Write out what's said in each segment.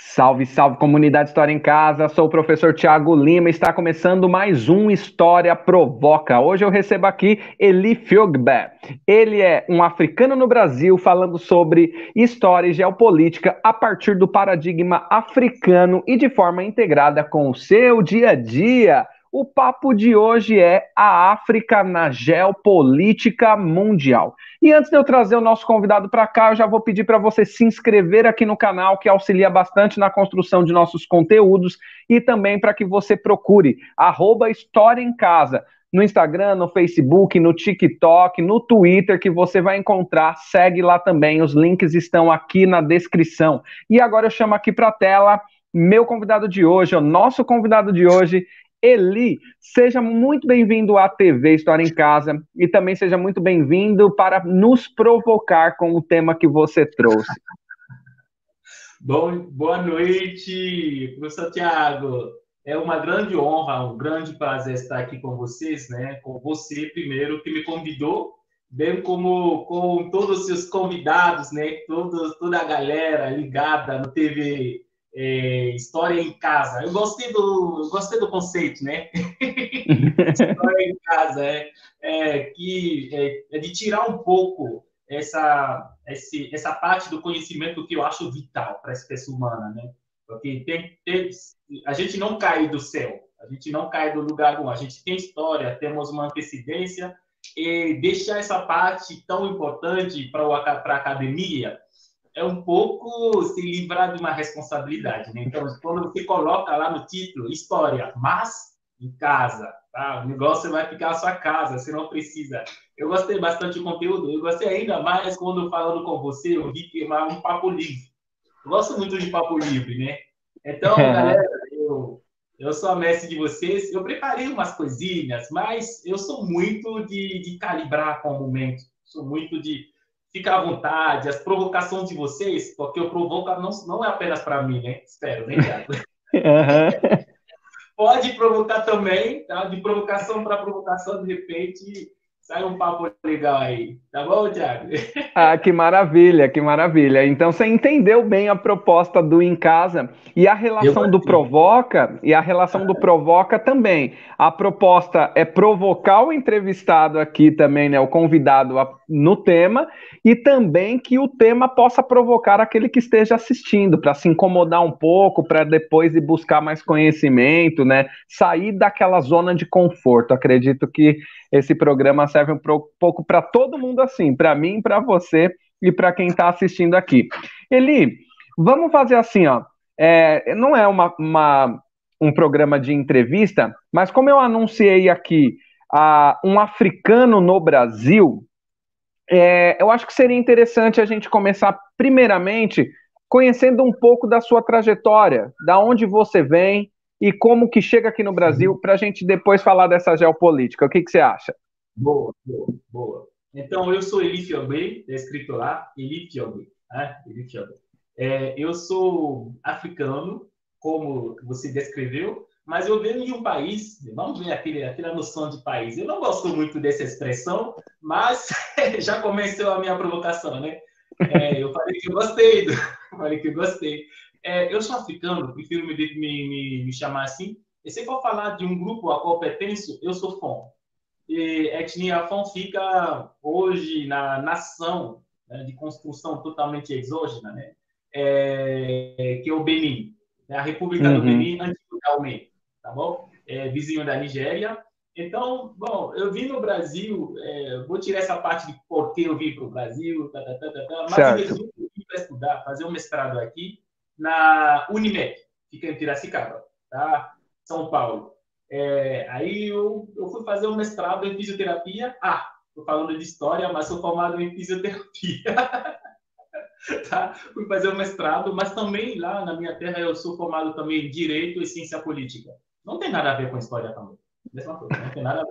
Salve, salve comunidade História em Casa. Sou o professor Tiago Lima. Está começando mais um História Provoca. Hoje eu recebo aqui Eli Fiogbe. Ele é um africano no Brasil falando sobre história e geopolítica a partir do paradigma africano e de forma integrada com o seu dia a dia. O papo de hoje é a África na geopolítica mundial. E antes de eu trazer o nosso convidado para cá, eu já vou pedir para você se inscrever aqui no canal, que auxilia bastante na construção de nossos conteúdos, e também para que você procure arroba História em Casa no Instagram, no Facebook, no TikTok, no Twitter, que você vai encontrar. Segue lá também, os links estão aqui na descrição. E agora eu chamo aqui para a tela meu convidado de hoje, o nosso convidado de hoje, Eli, seja muito bem-vindo à TV História em Casa e também seja muito bem-vindo para nos provocar com o tema que você trouxe. Bom, boa noite, professor Tiago. É uma grande honra, um grande prazer estar aqui com vocês, né? Com você primeiro que me convidou, bem como com todos os seus convidados, né? Toda a galera ligada no TV é, história em casa. Eu gostei do, eu gostei do conceito, né? história em casa é, é que é, é, de tirar um pouco essa esse, essa parte do conhecimento que eu acho vital para a espécie humana, né? Porque tem, tem, a gente não cai do céu, a gente não cai do lugar algum, a gente tem história, temos uma antecedência e deixar essa parte tão importante para a academia é um pouco se livrar de uma responsabilidade. Né? Então, quando você coloca lá no título, história, mas em casa, tá? o negócio vai ficar na sua casa, você não precisa. Eu gostei bastante do conteúdo, eu gostei ainda mais quando falando com você, eu vi que é um papo livre. Eu gosto muito de papo livre, né? Então, galera, eu, eu sou a mestre de vocês, eu preparei umas coisinhas, mas eu sou muito de, de calibrar com o momento, sou muito de Fica à vontade, as provocações de vocês, porque o provoca não, não é apenas para mim, né? Espero, né, Thiago? Uhum. Pode provocar também, tá? De provocação para provocação, de repente, Sai um papo legal aí. Tá bom, Thiago? Ah, que maravilha, que maravilha. Então você entendeu bem a proposta do Em Casa e a relação do provoca e a relação do provoca também. A proposta é provocar o entrevistado aqui também, né, o convidado no tema e também que o tema possa provocar aquele que esteja assistindo para se incomodar um pouco, para depois ir buscar mais conhecimento, né? Sair daquela zona de conforto. Acredito que esse programa serve um pouco para todo mundo assim, para mim, para você e para quem está assistindo aqui. Eli, vamos fazer assim, ó. É, não é uma, uma, um programa de entrevista, mas como eu anunciei aqui a, um africano no Brasil, é, eu acho que seria interessante a gente começar, primeiramente, conhecendo um pouco da sua trajetória, da onde você vem, e como que chega aqui no Brasil para a gente depois falar dessa geopolítica. O que, que você acha? Boa, boa, boa. Então, eu sou Eli Fiobei, é escrito lá, Eli Fiobei. Né? Eli. É, eu sou africano, como você descreveu, mas eu venho de um país, vamos ver aquele, aquela noção de país. Eu não gosto muito dessa expressão, mas já começou a minha provocação, né? É, eu falei que gostei, falei que gostei. É, eu sou africano, prefiro me, me, me, me, chamar assim. E se for falar de um grupo a qual pertenço, eu sou Fon. E etnia fica hoje na nação né, de construção totalmente exógena, né? É, que é o Benin, né, a República uhum. do Benin, antigamente, tá bom? É, vizinho da Nigéria. Então, bom, eu vim no Brasil, é, vou tirar essa parte de por que eu vim para o Brasil, tá, tá, tá, tá, tá mas certo. eu vim para estudar, fazer um mestrado aqui, na Unimed, fica em Piracicaba, tá? São Paulo. É, aí eu, eu fui fazer um mestrado em fisioterapia. Ah, estou falando de história, mas sou formado em fisioterapia. tá? Fui fazer um mestrado, mas também lá na minha terra eu sou formado também em Direito e Ciência Política. Não tem nada a ver com história também.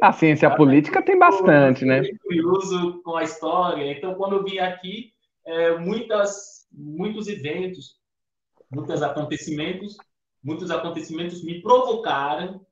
A, a ciência política tem bastante, né? curioso com a história. Então, quando eu vim aqui, é, muitas, muitos eventos, muitos acontecimentos, muitos acontecimentos me provocaram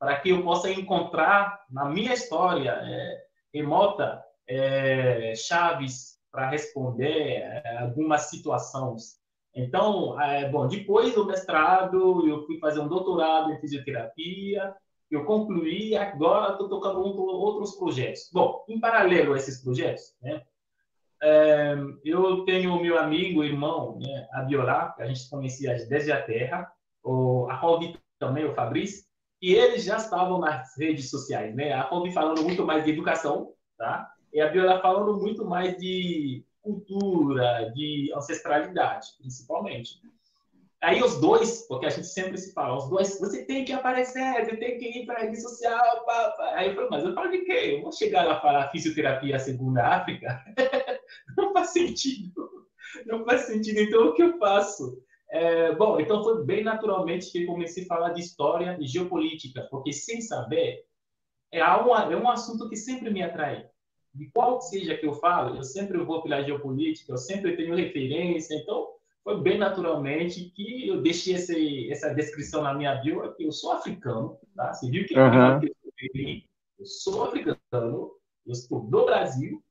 para que eu possa encontrar na minha história é, remota é, chaves para responder é, algumas situações Então, é, bom, depois do mestrado, eu fui fazer um doutorado em fisioterapia, eu concluí, agora estou tocando outros projetos. Bom, em paralelo a esses projetos, né, é, eu tenho meu amigo, irmão, né, Abiola, que a gente conhecia desde a Terra, o, a Robi também, o Fabrício, e eles já estavam nas redes sociais, né? A Robi falando muito mais de educação, tá? E a Biola falando muito mais de cultura, de ancestralidade, principalmente. Aí os dois, porque a gente sempre se fala, os dois, você tem que aparecer, você tem que ir para a rede social. Pá, pá. Aí eu falei, mas eu falo de quê? Eu vou chegar lá falar fisioterapia segundo a África? não faz sentido. Não faz sentido. Então, o que eu faço? É, bom, então foi bem naturalmente que comecei a falar de história e geopolítica, porque sem saber, é, um, é um assunto que sempre me atrai. De qual seja que eu falo, eu sempre vou pela geopolítica, eu sempre tenho referência, então foi bem naturalmente que eu deixei esse, essa descrição na minha bio, que eu sou africano, tá? Você viu que uhum. eu sou africano, eu estou do Brasil,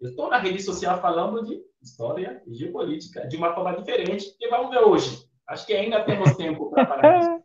eu estou na rede social falando de história e geopolítica de uma forma diferente, que vamos ver hoje. Acho que ainda temos tempo para falar disso.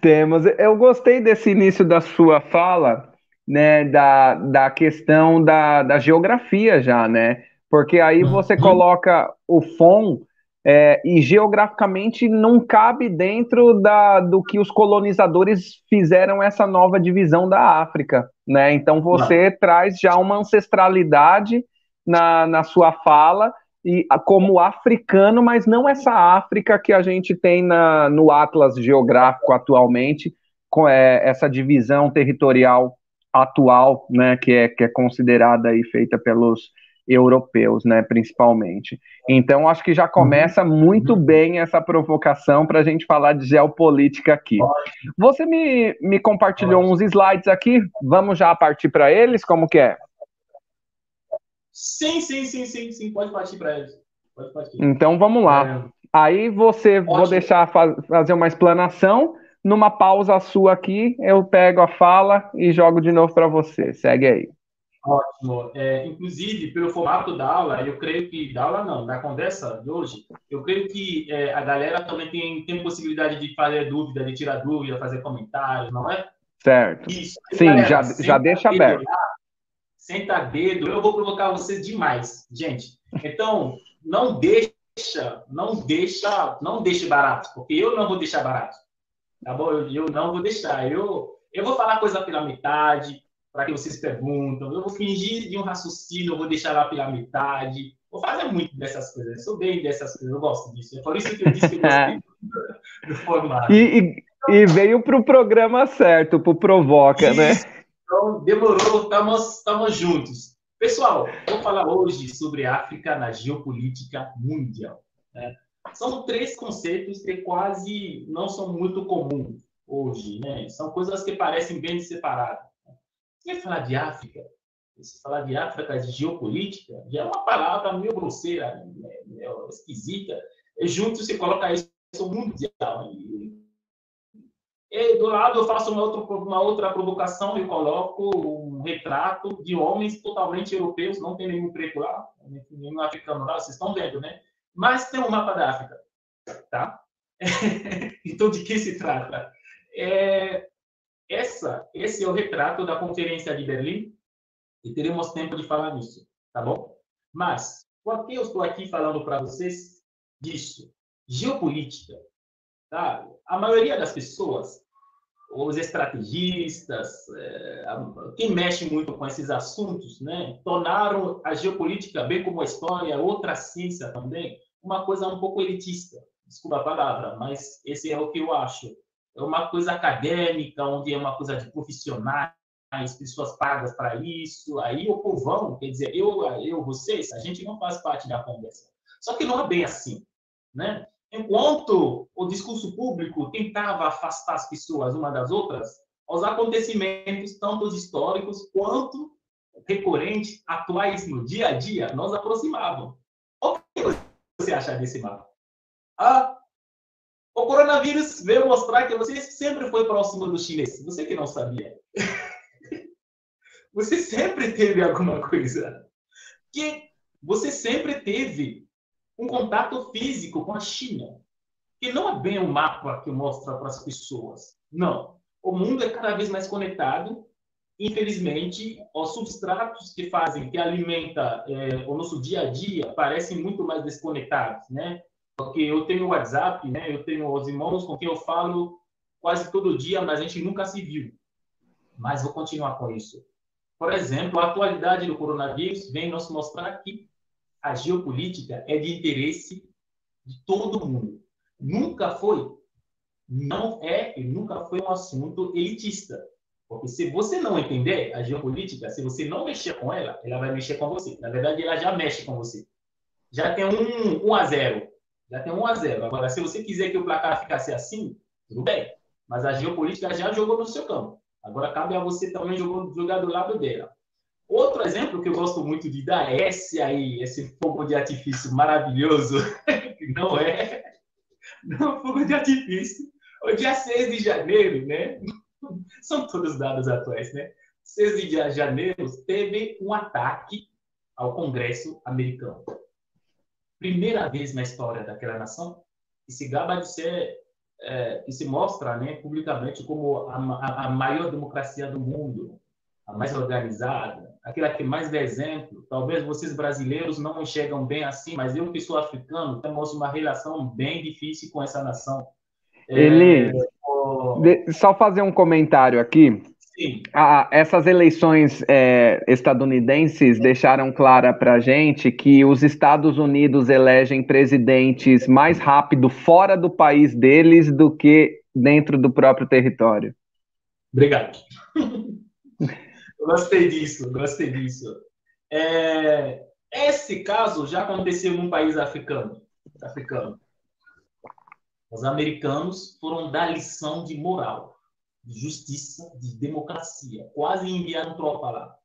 Temos. Eu gostei desse início da sua fala, né, da, da questão da, da geografia já, né? Porque aí uhum. você coloca o FON é, e geograficamente não cabe dentro da, do que os colonizadores fizeram essa nova divisão da África, né? Então você não. traz já uma ancestralidade na, na sua fala e como africano, mas não essa África que a gente tem na, no Atlas geográfico atualmente, com é, essa divisão territorial atual, né, que é, que é considerada e feita pelos europeus, né, principalmente. Então, acho que já começa uhum. muito uhum. bem essa provocação para a gente falar de geopolítica aqui. Você me, me compartilhou uns slides aqui, vamos já partir para eles, como que é? Sim, sim, sim, sim, sim, pode partir para eles. Pode partir. Então, vamos lá. É... Aí você, Ótimo. vou deixar faz, fazer uma explanação, numa pausa sua aqui, eu pego a fala e jogo de novo para você. Segue aí. Ótimo. É, inclusive, pelo formato da aula, eu creio que, da aula não, da conversa de hoje, eu creio que é, a galera também tem, tem possibilidade de fazer dúvida, de tirar dúvida, fazer comentários, não é? Certo. Isso. Sim, galera, já, já deixa aberto. Senta dedo, eu vou provocar vocês demais, gente. Então, não deixa, não deixa, não deixe barato, porque eu não vou deixar barato. Tá bom? Eu, eu não vou deixar. Eu, eu vou falar coisa pela metade, para que vocês perguntam. Eu vou fingir de um raciocínio, eu vou deixar lá pela metade. Vou fazer muito dessas coisas. Eu sou bem dessas coisas, eu gosto disso. É por isso que eu disse que eu gostei do, formato. E, e, e veio para o programa certo, para o Provoca, né? isso. né? Então, demorou, estamos juntos. Pessoal, vou falar hoje sobre África na geopolítica mundial. Né? São três conceitos que quase não são muito comuns hoje. Né? São coisas que parecem bem separadas. Você falar de África, se falar de África, de geopolítica, já é uma palavra meio grosseira, meio esquisita. E junto você coloca isso mundial. E do lado eu faço uma outra, uma outra provocação e coloco um retrato de homens totalmente europeus, não tem nenhum preto lá, nenhum africano lá, vocês estão vendo, né? Mas tem um mapa da África, tá? então, de que se trata? É, essa, esse é o retrato da Conferência de Berlim e teremos tempo de falar nisso, tá bom? Mas, por que eu estou aqui falando para vocês disso? Geopolítica. Tá? A maioria das pessoas, os estrategistas, é, quem mexe muito com esses assuntos, né, tornaram a geopolítica, bem como a história, outra ciência também, uma coisa um pouco elitista. Desculpa a palavra, mas esse é o que eu acho é uma coisa acadêmica, onde é uma coisa de profissionais, pessoas pagas para isso. Aí o povão, quer dizer, eu, eu, vocês, a gente não faz parte da conversa. Só que não é bem assim, né? Enquanto o discurso público tentava afastar as pessoas uma das outras, os acontecimentos, tanto históricos quanto recorrentes, atuais no dia a dia, nos aproximavam. O que você acha desse mapa? Ah, o coronavírus veio mostrar que você sempre foi próximo do chinês. Você que não sabia. você sempre teve alguma coisa. Que você sempre teve um contato físico com a China, que não é bem o mapa que mostra para as pessoas. Não. O mundo é cada vez mais conectado. Infelizmente, os substratos que fazem, que alimenta é, o nosso dia a dia, parecem muito mais desconectados, né? Porque eu tenho o WhatsApp, né? Eu tenho os irmãos com quem eu falo quase todo dia, mas a gente nunca se viu. Mas vou continuar com isso. Por exemplo, a atualidade do coronavírus vem nos mostrar que a geopolítica é de interesse de todo mundo. Nunca foi, não é e nunca foi um assunto elitista. Porque se você não entender a geopolítica, se você não mexer com ela, ela vai mexer com você. Na verdade, ela já mexe com você. Já tem um 1 a 0. Já tem 1 a 0. Agora, se você quiser que o placar ficasse assim, tudo bem. Mas a geopolítica já jogou no seu campo. Agora cabe a você também jogar do lado dela. Outro exemplo que eu gosto muito de dar é esse aí, esse fogo de artifício maravilhoso, que não é, não é fogo de artifício. O dia 6 de janeiro, né? São todos dados atuais, né? 6 de janeiro teve um ataque ao Congresso americano. Primeira vez na história daquela nação que se gaba de ser é, se mostra né, publicamente como a, a, a, maior democracia do mundo, a mais organizada, aquela que mais dá exemplo. Talvez vocês brasileiros não enxergam bem assim, mas eu que sou africano temos uma relação bem difícil com essa nação. Ele, é, só fazer um comentário aqui. Ah, essas eleições é, estadunidenses deixaram clara para a gente que os Estados Unidos elegem presidentes mais rápido fora do país deles do que dentro do próprio território. Obrigado. gostei disso, gostei disso. É, esse caso já aconteceu num país africano. africano. Os americanos foram dar lição de moral de justiça, de democracia. Quase enviaram tropa lá.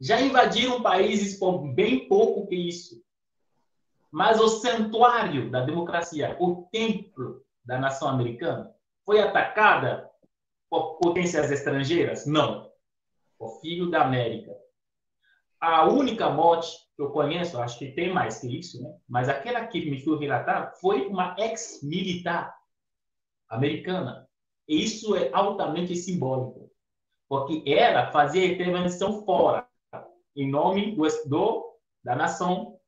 Já invadiram países por bem pouco que isso. Mas o santuário da democracia, o templo da nação americana, foi atacada por potências estrangeiras? Não. O filho da América. A única morte que eu conheço, acho que tem mais que isso, né? mas aquela que me foi relatar foi uma ex-militar americana isso é altamente simbólico, porque ela fazia intervenção fora, em nome do, do da nação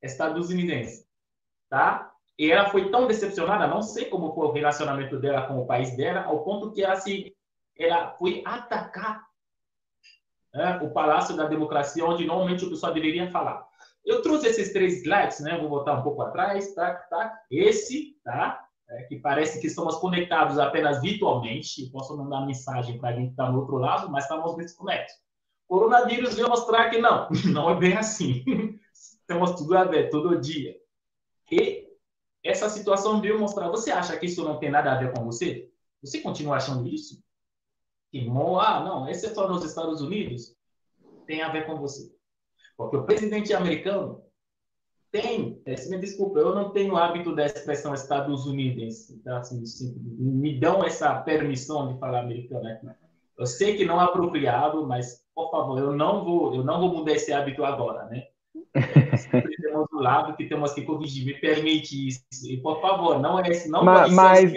estadunidense, tá? E ela foi tão decepcionada, não sei como foi o relacionamento dela com o país dela, ao ponto que ela se ela foi atacar né, o Palácio da Democracia, onde normalmente o pessoal deveria falar. Eu trouxe esses três slides, né? Vou voltar um pouco atrás, tá? tá? Esse, tá? é, que parece que estamos conectados apenas virtualmente, posso mandar mensagem para quem está no outro lado, mas estamos desconectados. O coronavírus veio mostrar que não, não é bem assim. Temos tudo a ver, todo dia. E essa situação veio mostrar, você acha que isso não tem nada a ver com você? Você continua achando isso? Que, ah, não, esse é só nos Estados Unidos? Tem a ver com você. Porque o presidente americano tem, é, me desculpa, eu não tenho hábito da expressão Estados Unidos, então, assim, me dão essa permissão de falar americano aqui. Eu sei que não é apropriado, mas, por favor, eu não vou, eu não vou mudar esse hábito agora, né? Sempre temos um lado que temos que corrigir, me permite isso. E, por favor, não é esse, não mas, mas,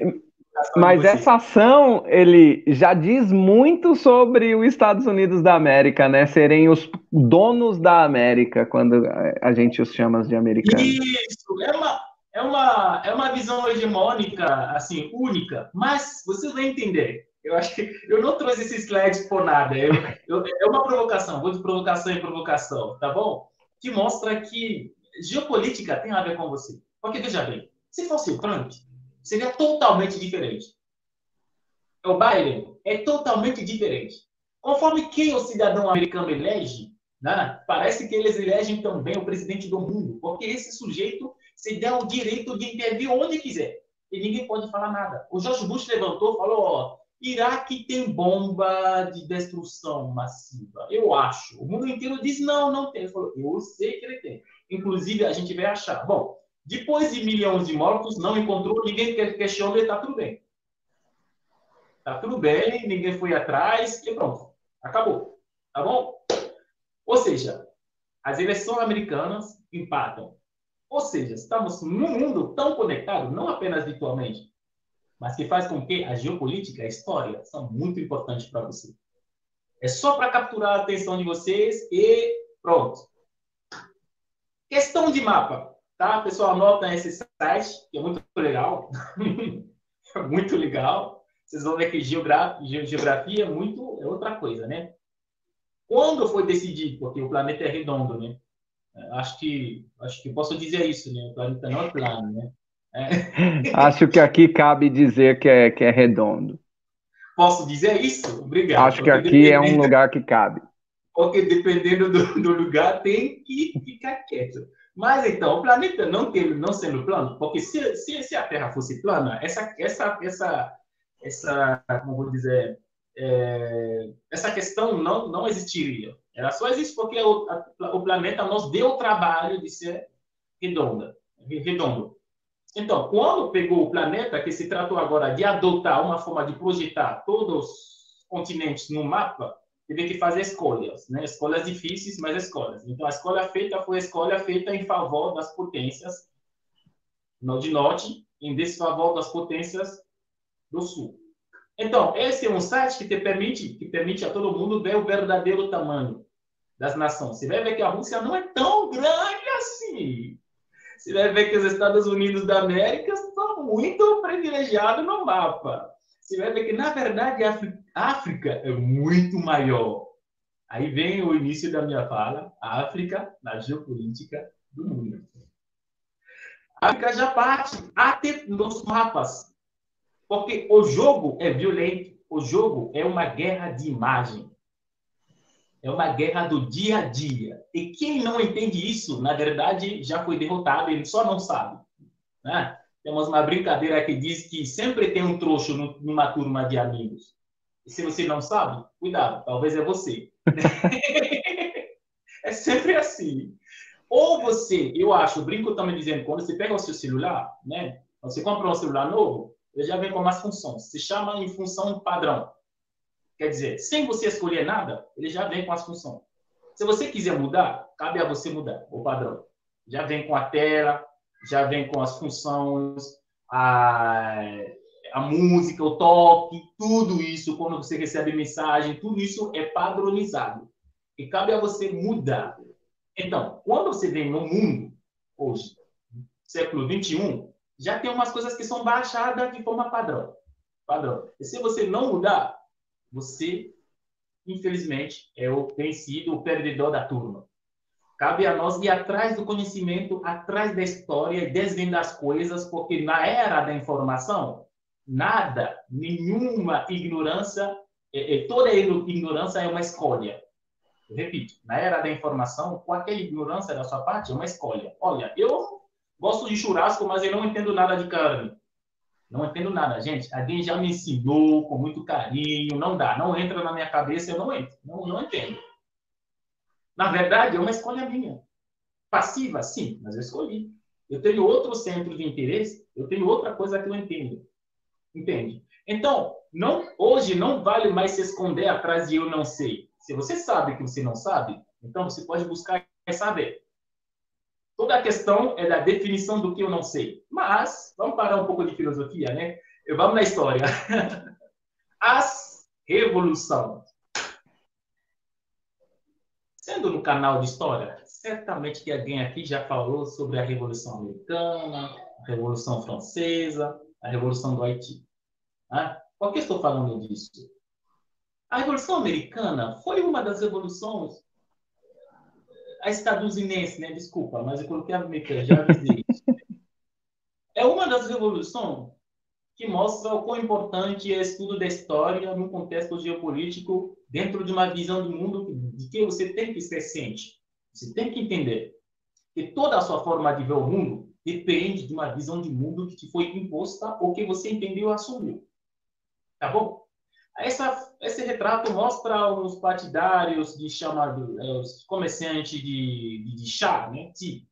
mas essa ação, ele já diz muito sobre os Estados Unidos da América, né? Serem os donos da América, quando a gente os chama de americanos. Isso, é uma, é uma, é uma visão hegemônica, assim, única, mas você vai entender. Eu acho que eu não trouxe esse slide por nada. Eu, eu, é uma provocação, vou de provocação em provocação, tá bom? Que mostra que geopolítica tem a ver com você. Porque, veja bem, se fosse o Trump, seria totalmente diferente. O Biden é totalmente diferente. Conforme quem o cidadão americano elege, né, parece que eles elegem também o presidente do mundo, porque esse sujeito se dá o direito de intervir onde quiser. E ninguém pode falar nada. O George Bush levantou falou: ó, Iraque tem bomba de destruição massiva. Eu acho. O mundo inteiro diz: não, não tem. Ele falou: eu sei que ele tem. Inclusive, a gente vai achar. Bom, depois de milhões de mortos, não encontrou, ninguém questionou, está tudo bem. Está tudo bem, ninguém foi atrás e pronto. Acabou. Tá bom? Ou seja, as eleições americanas empatam. Ou seja, estamos num mundo tão conectado, não apenas virtualmente, mas que faz com que a geopolítica, a história, são muito importantes para você. É só para capturar a atenção de vocês e pronto. Questão de mapa, tá? Pessoal, anota esse site, que é muito legal. é muito legal. Vocês vão ver que geografia, é muito é outra coisa, né? Quando foi decidido, porque o planeta é redondo, né? Acho que acho que posso dizer isso, né? O planeta não é plano, né? É. Acho que aqui cabe dizer que é, que é redondo. Posso dizer isso? Obrigado. Acho que aqui é um lugar que cabe. Porque dependendo do, do, lugar, tem que ficar quieto. Mas então, o planeta não, tem, não sendo plano, porque se, se, se a Terra fosse plana, essa, essa, essa, essa como vou dizer, é, essa questão não, não existiria. Ela só existe porque o, a, o planeta nos deu o trabalho de ser redonda, redondo. Então, quando pegou o planeta, que se tratou agora de adotar uma forma de projetar todos os continentes no mapa, teve que fazer escolhas, né? Escolhas difíceis, mas escolhas. Então, a escolha feita foi escolha feita em favor das potências de norte, em desfavor das potências do sul. Então, esse é um site que te permite, que permite a todo mundo ver o verdadeiro tamanho das nações. Você vai ver que a Rússia não é tão grande assim você vai ver que os Estados Unidos da América são muito privilegiados no mapa. Você vai ver que, na verdade, a África é muito maior. Aí vem o início da minha fala, a África na geopolítica do mundo. A África já parte até nos mapas, porque o jogo é violento, o jogo é uma guerra de imagem. É uma guerra do dia a dia. E quem não entende isso, na verdade, já foi derrotado, ele só não sabe. Né? Temos uma brincadeira que diz que sempre tem um trouxa numa turma de amigos. E se você não sabe, cuidado, talvez é você. é sempre assim. Ou você, eu acho, brinco também dizendo, quando você pega o seu celular, né? Você compra um celular novo, ele já vem com mais funções. Se chama em função padrão. Quer dizer, sem você escolher nada, ele já vem com as funções. Se você quiser mudar, cabe a você mudar o padrão. Já vem com a tela, já vem com as funções, a, a música, o toque, tudo isso, quando você recebe mensagem, tudo isso é padronizado. E cabe a você mudar. Então, quando você vem no mundo, hoje, século 21, já tem umas coisas que são baixadas de forma padrão. padrão. E se você não mudar, você, infelizmente, é o vencido, o perdedor da turma. Cabe a nós ir atrás do conhecimento, atrás da história desvendar as coisas, porque na era da informação, nada, nenhuma ignorância, é, é, toda ignorância é uma escolha. Eu repito, na era da informação, qualquer ignorância da sua parte é uma escolha. Olha, eu gosto de churrasco, mas eu não entendo nada de carne. Não entendo nada, gente. Alguém já me ensinou com muito carinho. Não dá, não entra na minha cabeça, eu não entro. Não, não entendo. Na verdade, é uma escolha minha. Passiva, sim, mas eu escolhi. Eu tenho outro centro de interesse, eu tenho outra coisa que eu entendo. Entende? Então, não, hoje não vale mais se esconder atrás de eu não sei. Se você sabe que você não sabe, então você pode buscar saber. Toda a questão é da definição do que eu não sei. Mas, vamos parar um pouco de filosofia, né? Vamos na história. As revoluções. Sendo no canal de história, certamente que alguém aqui já falou sobre a Revolução Americana, a Revolução Francesa, a Revolução do Haiti. Ah, por que estou falando disso? A Revolução Americana foi uma das revoluções a estadunidense, né? Desculpa, mas eu coloquei a americana, já avisei. É uma das revoluções que mostra o quão importante é o estudo da história no contexto geopolítico, dentro de uma visão do mundo de que você tem que ser ciente. Você tem que entender que toda a sua forma de ver o mundo depende de uma visão de mundo que te foi imposta ou que você entendeu e assumiu. Tá bom? Essa, esse retrato mostra os partidários de chamado, é, os comerciantes de, de, de chá, né? De,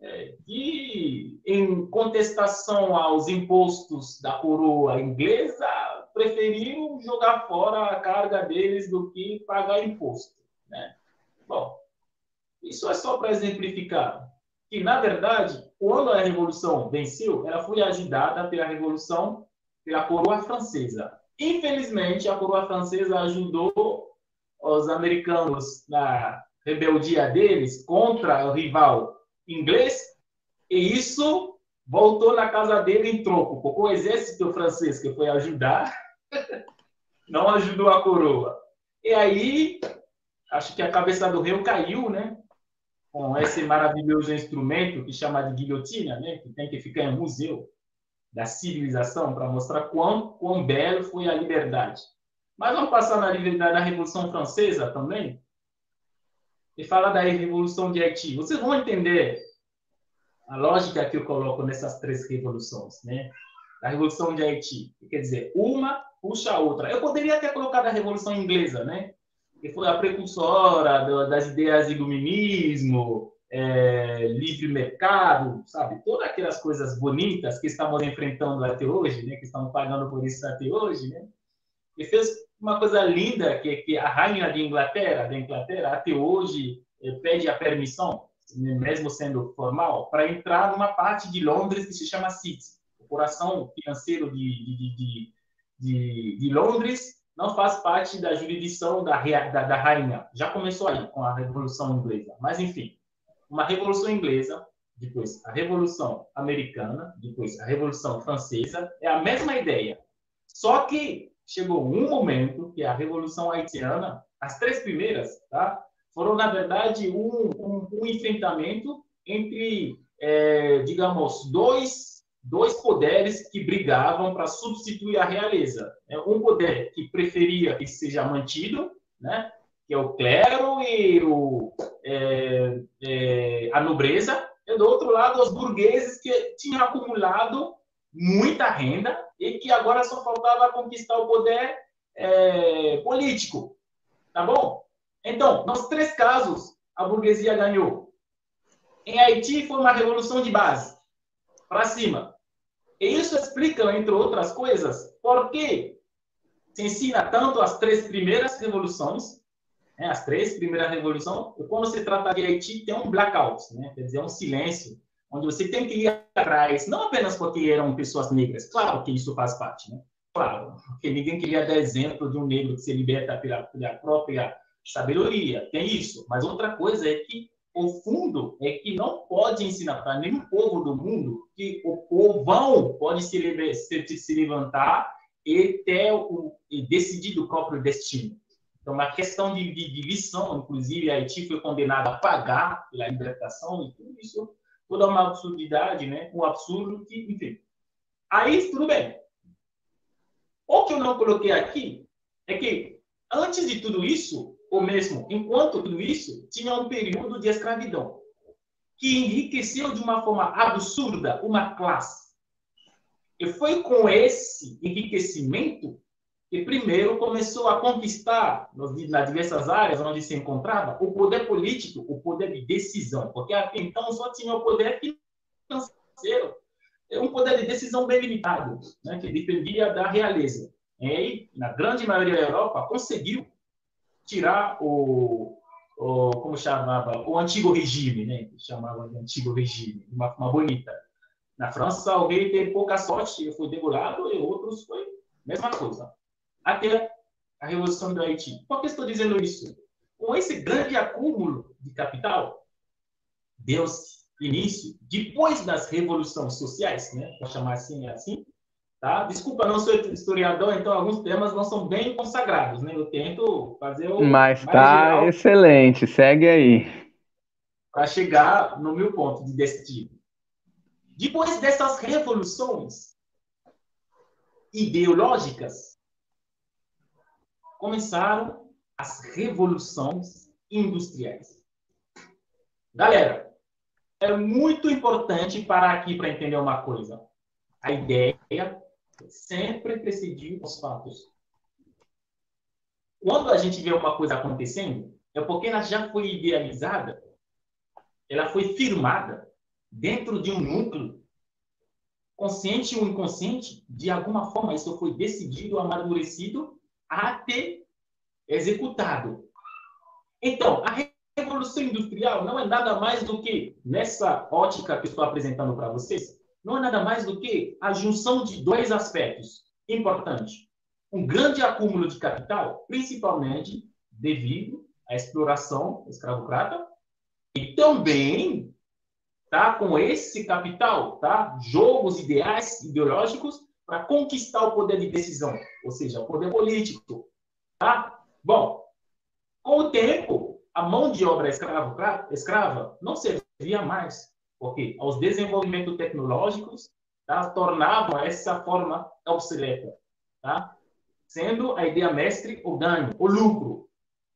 é, de, em contestação aos impostos da coroa inglesa, preferiram jogar fora a carga deles do que pagar imposto. Né? Bom, isso é só para exemplificar que, na verdade, quando a Revolução venceu, ela foi ajudada pela Revolução, pela coroa francesa. Infelizmente, a coroa francesa ajudou os americanos na rebeldia deles contra o rival inglês, e isso voltou na casa dele em troco, porque o exército francês que foi ajudar não ajudou a coroa. E aí, acho que a cabeça do rei caiu, né? Com esse maravilhoso instrumento que chama de guilhotina, né? Que tem que ficar em museu da civilização para mostrar quão, quão belo foi a liberdade. Mas vamos passar na, na Revolução Francesa também e falar da Revolução de Haiti. Vocês vão entender a lógica que eu coloco nessas três revoluções, né? A Revolução de Haiti, quer dizer, uma puxa a outra. Eu poderia ter colocado a Revolução Inglesa, né? Que foi a precursora das ideias de iluminismo, é, livre mercado, sabe? Todas aquelas coisas bonitas que estamos enfrentando até hoje, né? Que estamos pagando por isso até hoje, né? E fez uma coisa linda que, que a rainha de Inglaterra, da Inglaterra, até hoje eh, pede a permissão mesmo sendo formal, para entrar numa parte de Londres que se chama City. O coração financeiro de, de, de, de, de Londres não faz parte da jurisdição da, da, da, rainha. Já começou aí com a Revolução Inglesa. Mas, enfim, uma Revolução Inglesa, depois a Revolução Americana, depois a Revolução Francesa, é a mesma ideia. Só que chegou um momento que a Revolução Haitiana, as três primeiras, tá? foram, na verdade, um, um, um enfrentamento entre, é, digamos, dois, dois poderes que brigavam para substituir a realeza. É, um poder que preferia que seja mantido, né, que é o clero e o, é, é, a nobreza, e do outro lado, os burgueses que tinham acumulado muita renda e que agora só faltava conquistar o poder é, político. Tá bom? Então, nos três casos, a burguesia ganhou. Em Haiti foi uma revolução de base, para cima. E isso explica, entre outras coisas, por que se ensina tanto as três primeiras revoluções, né, as três primeiras revoluções, quando se trata de Haiti, tem um blackout, né, quer dizer, um silêncio, onde você tem que ir atrás, não apenas porque eram pessoas negras, claro que isso faz parte, né? Claro, porque ninguém queria dar exemplo de um negro que se liberta pela, pela própria sabedoria, tem isso. Mas outra coisa é que o fundo é que não pode ensinar para nenhum povo do mundo que o povão pode se, se, se levantar e ter o e decidir do próprio destino. Então, uma questão de, lição, inclusive, Haiti foi condenado a pagar pela libertação e tudo isso, toda uma absurdidade, né? Um absurdo que, enfim. Aí, tudo bem. O que eu não coloquei aqui é que, antes de tudo isso, ou mesmo enquanto tudo isso, tinha um período de escravidão que enriqueceu de uma forma absurda uma classe. E foi com esse enriquecimento que primeiro começou a conquistar nas diversas áreas onde se encontrava o poder político, o poder de decisão, porque até então só tinha o poder financeiro, um poder de decisão bem limitado, né, que dependia da realeza. E aí, na grande maioria da Europa, conseguiu tirar o, o como chamava, o antigo regime, né? Chamava de antigo regime, uma, uma bonita. Na França, alguém teve pouca sorte, foi degolado, e outros foi mesma coisa. Até a Revolução do Haiti. Por que estou dizendo isso? Com esse grande acúmulo de capital, deu-se início, depois das revoluções sociais, né, para chamar assim, assim, Tá? Desculpa, não sou historiador, então alguns temas não são bem consagrados, né? Eu tento fazer o. Mas tá excelente, segue aí. Para chegar no meu ponto de destino. Depois dessas revoluções ideológicas, começaram as revoluções industriais. Galera, é muito importante parar aqui para entender uma coisa. A ideia sempre precedia os fatos. Quando a gente vê uma coisa acontecendo, é porque ela já foi idealizada, ela foi firmada dentro de um núcleo, consciente ou inconsciente, de alguma forma isso foi decidido, amadurecido, até executado. Então, a Revolução Industrial não é nada mais do que, nessa ótica que estou apresentando para vocês, não é nada mais do que a junção de dois aspectos importantes. Um grande acúmulo de capital, principalmente devido à exploração escravocrata, e também tá, com esse capital, tá, jogos ideais, ideológicos, para conquistar o poder de decisão, ou seja, o poder político. Tá? Bom, com o tempo, a mão de obra escrava, escrava não servia mais, porque os desenvolvimentos tecnológicos tá, tornavam essa forma obsoleta, tá? sendo a ideia mestre o ganho, o lucro,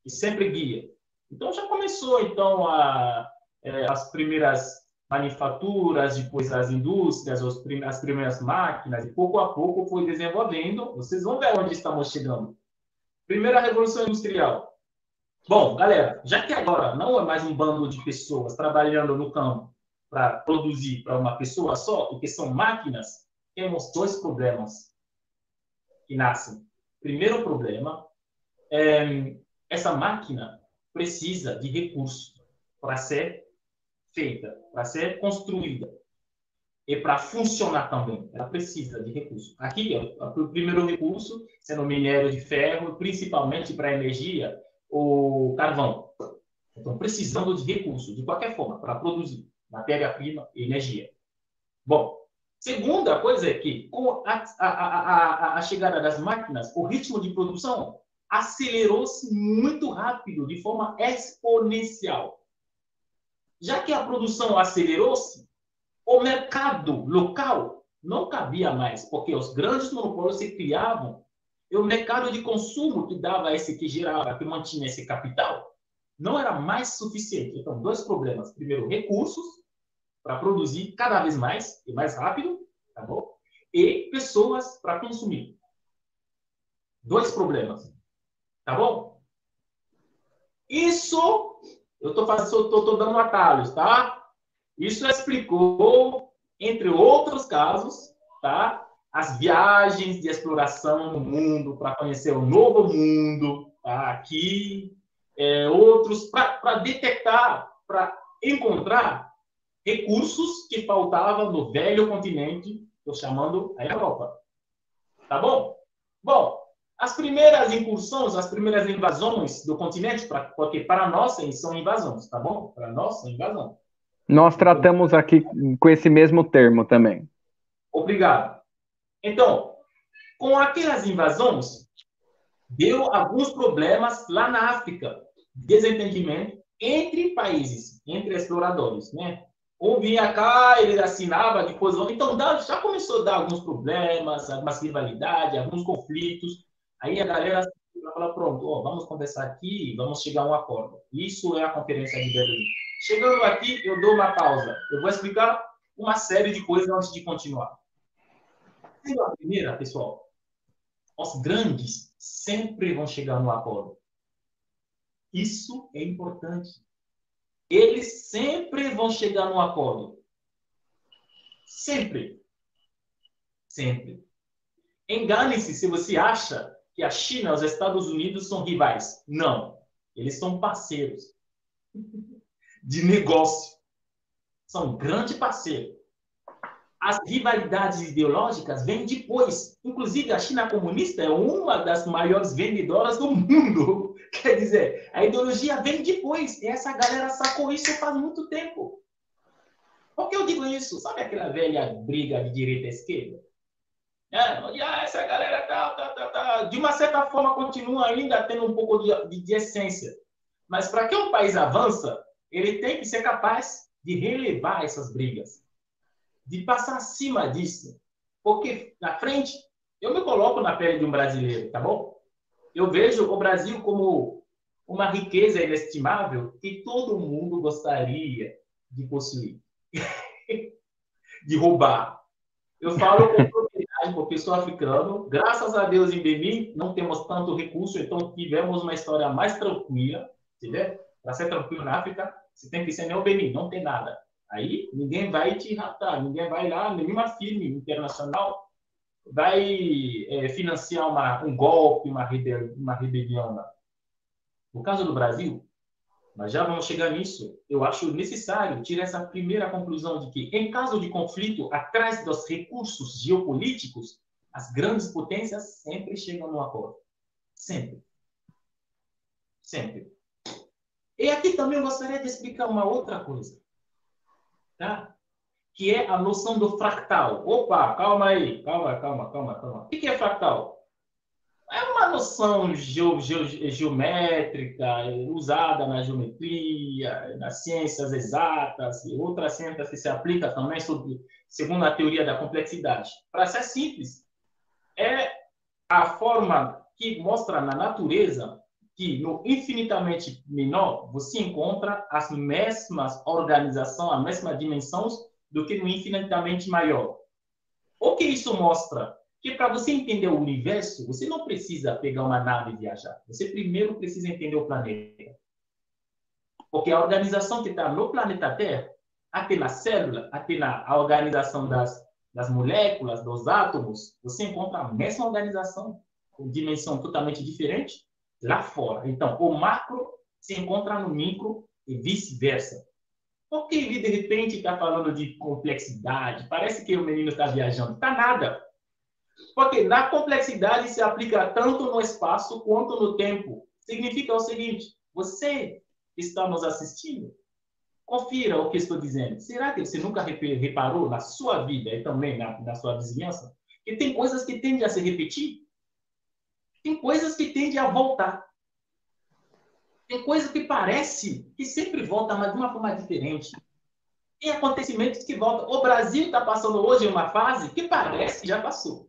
que sempre guia. Então já começou então a, é, as primeiras manufaturas, depois as indústrias, as primeiras máquinas, e pouco a pouco foi desenvolvendo. Vocês vão ver onde estamos chegando. Primeira revolução industrial. Bom, galera, já que agora não é mais um bando de pessoas trabalhando no campo para produzir para uma pessoa só, porque são máquinas, temos dois problemas que nascem. Primeiro problema é essa máquina precisa de recursos para ser feita, para ser construída e para funcionar também. Ela precisa de recursos. Aqui, ó, o primeiro recurso, sendo minério de ferro, principalmente para energia, o carvão. Então, precisando de recursos, de qualquer forma, para produzir matéria-prima e energia. Bom, segunda coisa é que, com a, a, a, a chegada das máquinas, o ritmo de produção acelerou-se muito rápido, de forma exponencial. Já que a produção acelerou-se, o mercado local não cabia mais, porque os grandes monopólios se criavam e o mercado de consumo que dava esse, que gerava, que mantinha esse capital, não era mais suficiente. Então, dois problemas. Primeiro, recursos para produzir cada vez mais e mais rápido, tá bom? E pessoas para consumir. Dois problemas. Tá bom? Isso, eu estou tô, tô dando atalhos, tá? Isso explicou, entre outros casos, tá? As viagens de exploração no mundo para conhecer o novo mundo, tá? aqui, é, outros para detectar, para encontrar recursos que faltavam no velho continente, estou chamando a Europa. Tá bom? Bom, as primeiras incursões, as primeiras invasões do continente, pra, porque para nós são invasões, tá bom? Para nós são invasões. Nós tratamos aqui com esse mesmo termo também. Obrigado. Então, com aquelas invasões, deu alguns problemas lá na África, desentendimento entre países, entre exploradores, né? Um vinha cá, ele assinava, depois então já começou a dar alguns problemas, algumas rivalidades, alguns conflitos. Aí a galera fala, pronto, ó, vamos conversar aqui, vamos chegar a um acordo. Isso é a Conferência de Berlim. Chegando aqui, eu dou uma pausa. Eu vou explicar uma série de coisas antes de continuar. A primeira, pessoal, os grandes sempre vão chegar no acordo. Isso é importante. Eles sempre vão chegar no acordo. Sempre. Sempre. Engane-se se você acha que a China e os Estados Unidos são rivais. Não. Eles são parceiros de negócio. São grandes parceiros. As rivalidades ideológicas vêm depois. Inclusive, a China comunista é uma das maiores vendedoras do mundo. Quer dizer, a ideologia vem depois. E essa galera sacou isso faz muito tempo. Por que eu digo isso? Sabe aquela velha briga de direita e esquerda? É, onde ah, essa galera tá, tá, tá, de uma certa forma continua ainda tendo um pouco de, de essência. Mas para que um país avança, ele tem que ser capaz de relevar essas brigas, de passar acima disso. Porque na frente, eu me coloco na pele de um brasileiro, tá bom? Eu vejo o Brasil como uma riqueza inestimável que todo mundo gostaria de possuir, de roubar. Eu falo com porque sou africano. Graças a Deus, em Benin, não temos tanto recurso, então tivemos uma história mais tranquila, entendeu? Para ser tranquilo na África, você tem que ser nem o Benin, não tem nada. Aí, ninguém vai te raptar, ninguém vai lá, nenhuma firma internacional vai é, financiar uma, um golpe, uma, rebel, uma rebelião lá. No caso do Brasil, mas já vamos chegar nisso. Eu acho necessário tirar essa primeira conclusão de que, em caso de conflito, atrás dos recursos geopolíticos, as grandes potências sempre chegam no acordo. Sempre. Sempre. E aqui também eu gostaria de explicar uma outra coisa. Tá? Que é a noção do fractal. Opa, calma aí. Calma, calma, calma, calma. O que é fractal? É uma noção geométrica usada na geometria, nas ciências exatas e outras ciências que se aplica também sobre, segundo a teoria da complexidade. Para ser simples, é a forma que mostra na natureza que no infinitamente menor você encontra as mesmas organizações, as mesmas dimensões do que no infinitamente maior. O que isso mostra? Que para você entender o universo, você não precisa pegar uma nave e viajar. Você primeiro precisa entender o planeta. Porque a organização que está no planeta Terra, até na célula, até na organização das, das moléculas, dos átomos, você encontra a mesma organização, com dimensão totalmente diferente, lá fora. Então, o macro se encontra no micro e vice-versa. Por que ele, de repente, está falando de complexidade? Parece que o menino está viajando. Está nada. Porque na complexidade se aplica tanto no espaço quanto no tempo. Significa o seguinte: você está nos assistindo, confira o que estou dizendo. Será que você nunca reparou na sua vida e também na, na sua vizinhança que tem coisas que tendem a se repetir? Tem coisas que tendem a voltar. Tem coisas que parece que sempre volta, mas de uma forma diferente. Tem acontecimentos que voltam. O Brasil está passando hoje uma fase que parece que já passou.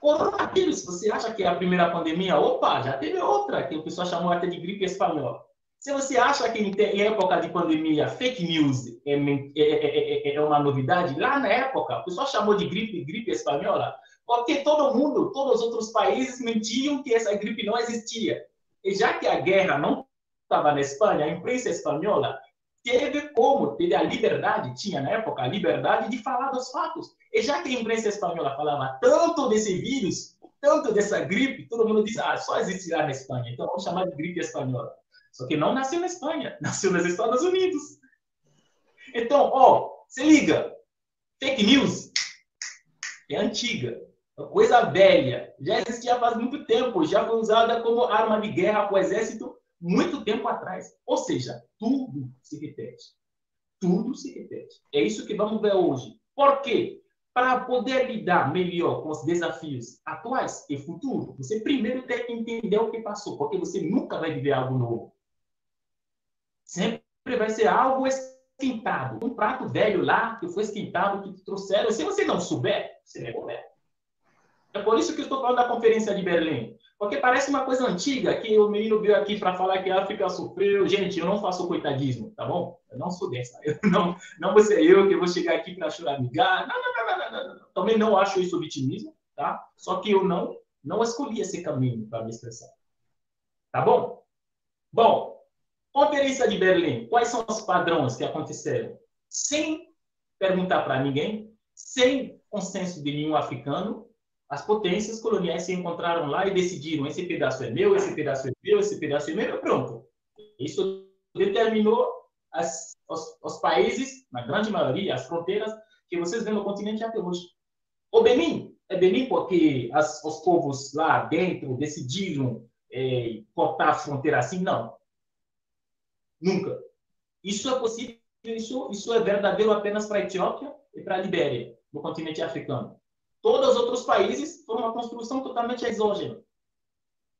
Coronavírus, você acha que é a primeira pandemia? Opa, já teve outra, que o pessoal chamou até de gripe espanhola. Se você acha que em época de pandemia fake news é, é, é, é, uma novidade, lá na época o pessoal chamou de gripe, gripe espanhola, porque todo mundo, todos os outros países mentiam que essa gripe não existia. E já que a guerra não estava na Espanha, a imprensa espanhola teve como, teve a liberdade, tinha na época a liberdade de falar dos fatos. E já que a imprensa espanhola falava tanto desse vírus, tanto dessa gripe, todo mundo diz, ah, só existirá na Espanha, então vamos chamar de gripe espanhola. Só que não nasceu na Espanha, nasceu nos Estados Unidos. Então, ó, se liga, fake news é antiga, é coisa velha, já existia faz muito tempo, já foi usada como arma de guerra para o exército muito tempo atrás. Ou seja, tudo se repete. Tudo se repete. É isso que vamos ver hoje. Por quê? Para poder lidar melhor com os desafios atuais e futuros, você primeiro tem que entender o que passou, porque você nunca vai viver algo novo. Sempre vai ser algo esquentado. Um prato velho lá que foi esquentado, que trouxeram. Se você não souber, você vai comer. É por isso que eu estou falando da conferência de Berlim. Porque parece uma coisa antiga que o menino veio aqui para falar que a África sofreu. Gente, eu não faço coitadismo, tá bom? Eu não sou dessa. Eu não, não vou ser eu que vou chegar aqui para. Não, não, não, não, não, não. Também não acho isso vitimismo, tá? Só que eu não, não escolhi esse caminho para me expressar. Tá bom? Bom, Conferência de Berlim. Quais são os padrões que aconteceram? Sem perguntar para ninguém, sem consenso de nenhum africano, as potências coloniais se encontraram lá e decidiram: esse pedaço é meu, esse pedaço é meu, esse pedaço é meu, pronto. Isso determinou as, os, os, países, na grande maioria, as fronteiras que vocês vêem no continente até hoje. O Benin é Benin porque as, os povos lá dentro decidiram é, cortar a fronteira assim? Não. Nunca. Isso é possível, isso, isso é verdadeiro apenas para a Etiópia e para a Libéria, no continente africano. Todos os outros países foram uma construção totalmente exógena.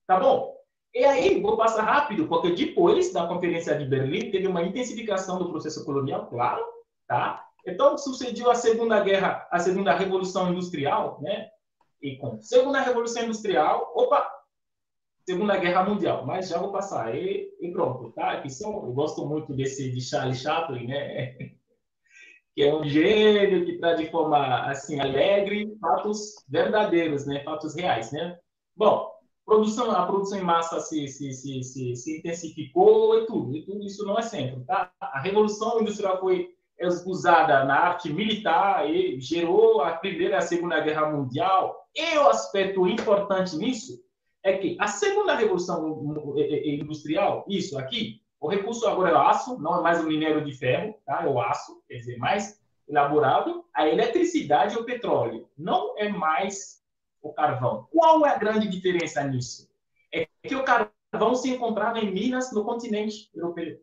Tá bom? E aí, vou passar rápido, porque depois da Conferência de Berlim, teve uma intensificação do processo colonial, claro, tá? Então, sucedeu a Segunda Guerra, a Segunda Revolução Industrial, né? E com Segunda Revolução Industrial, opa, Segunda Guerra Mundial, mas já vou passar. E, e pronto, tá? Que são, eu gosto muito desse de Charlie Chaplin, né? que é um gênio que traz de forma assim alegre fatos verdadeiros, né? Fatos reais, né? Bom, produção, a produção em massa se, se, se, se, se intensificou e tudo, e tudo isso não é sempre, tá? A revolução industrial foi usada na arte militar e gerou a primeira e a segunda guerra mundial. E o aspecto importante nisso é que a segunda revolução industrial, isso aqui, O recurso agora é o aço, não é mais o minério de ferro, tá? é o aço, quer dizer, mais elaborado. A eletricidade e o petróleo, não é mais o carvão. Qual é a grande diferença nisso? É que o carvão se encontrava em minas no continente europeu.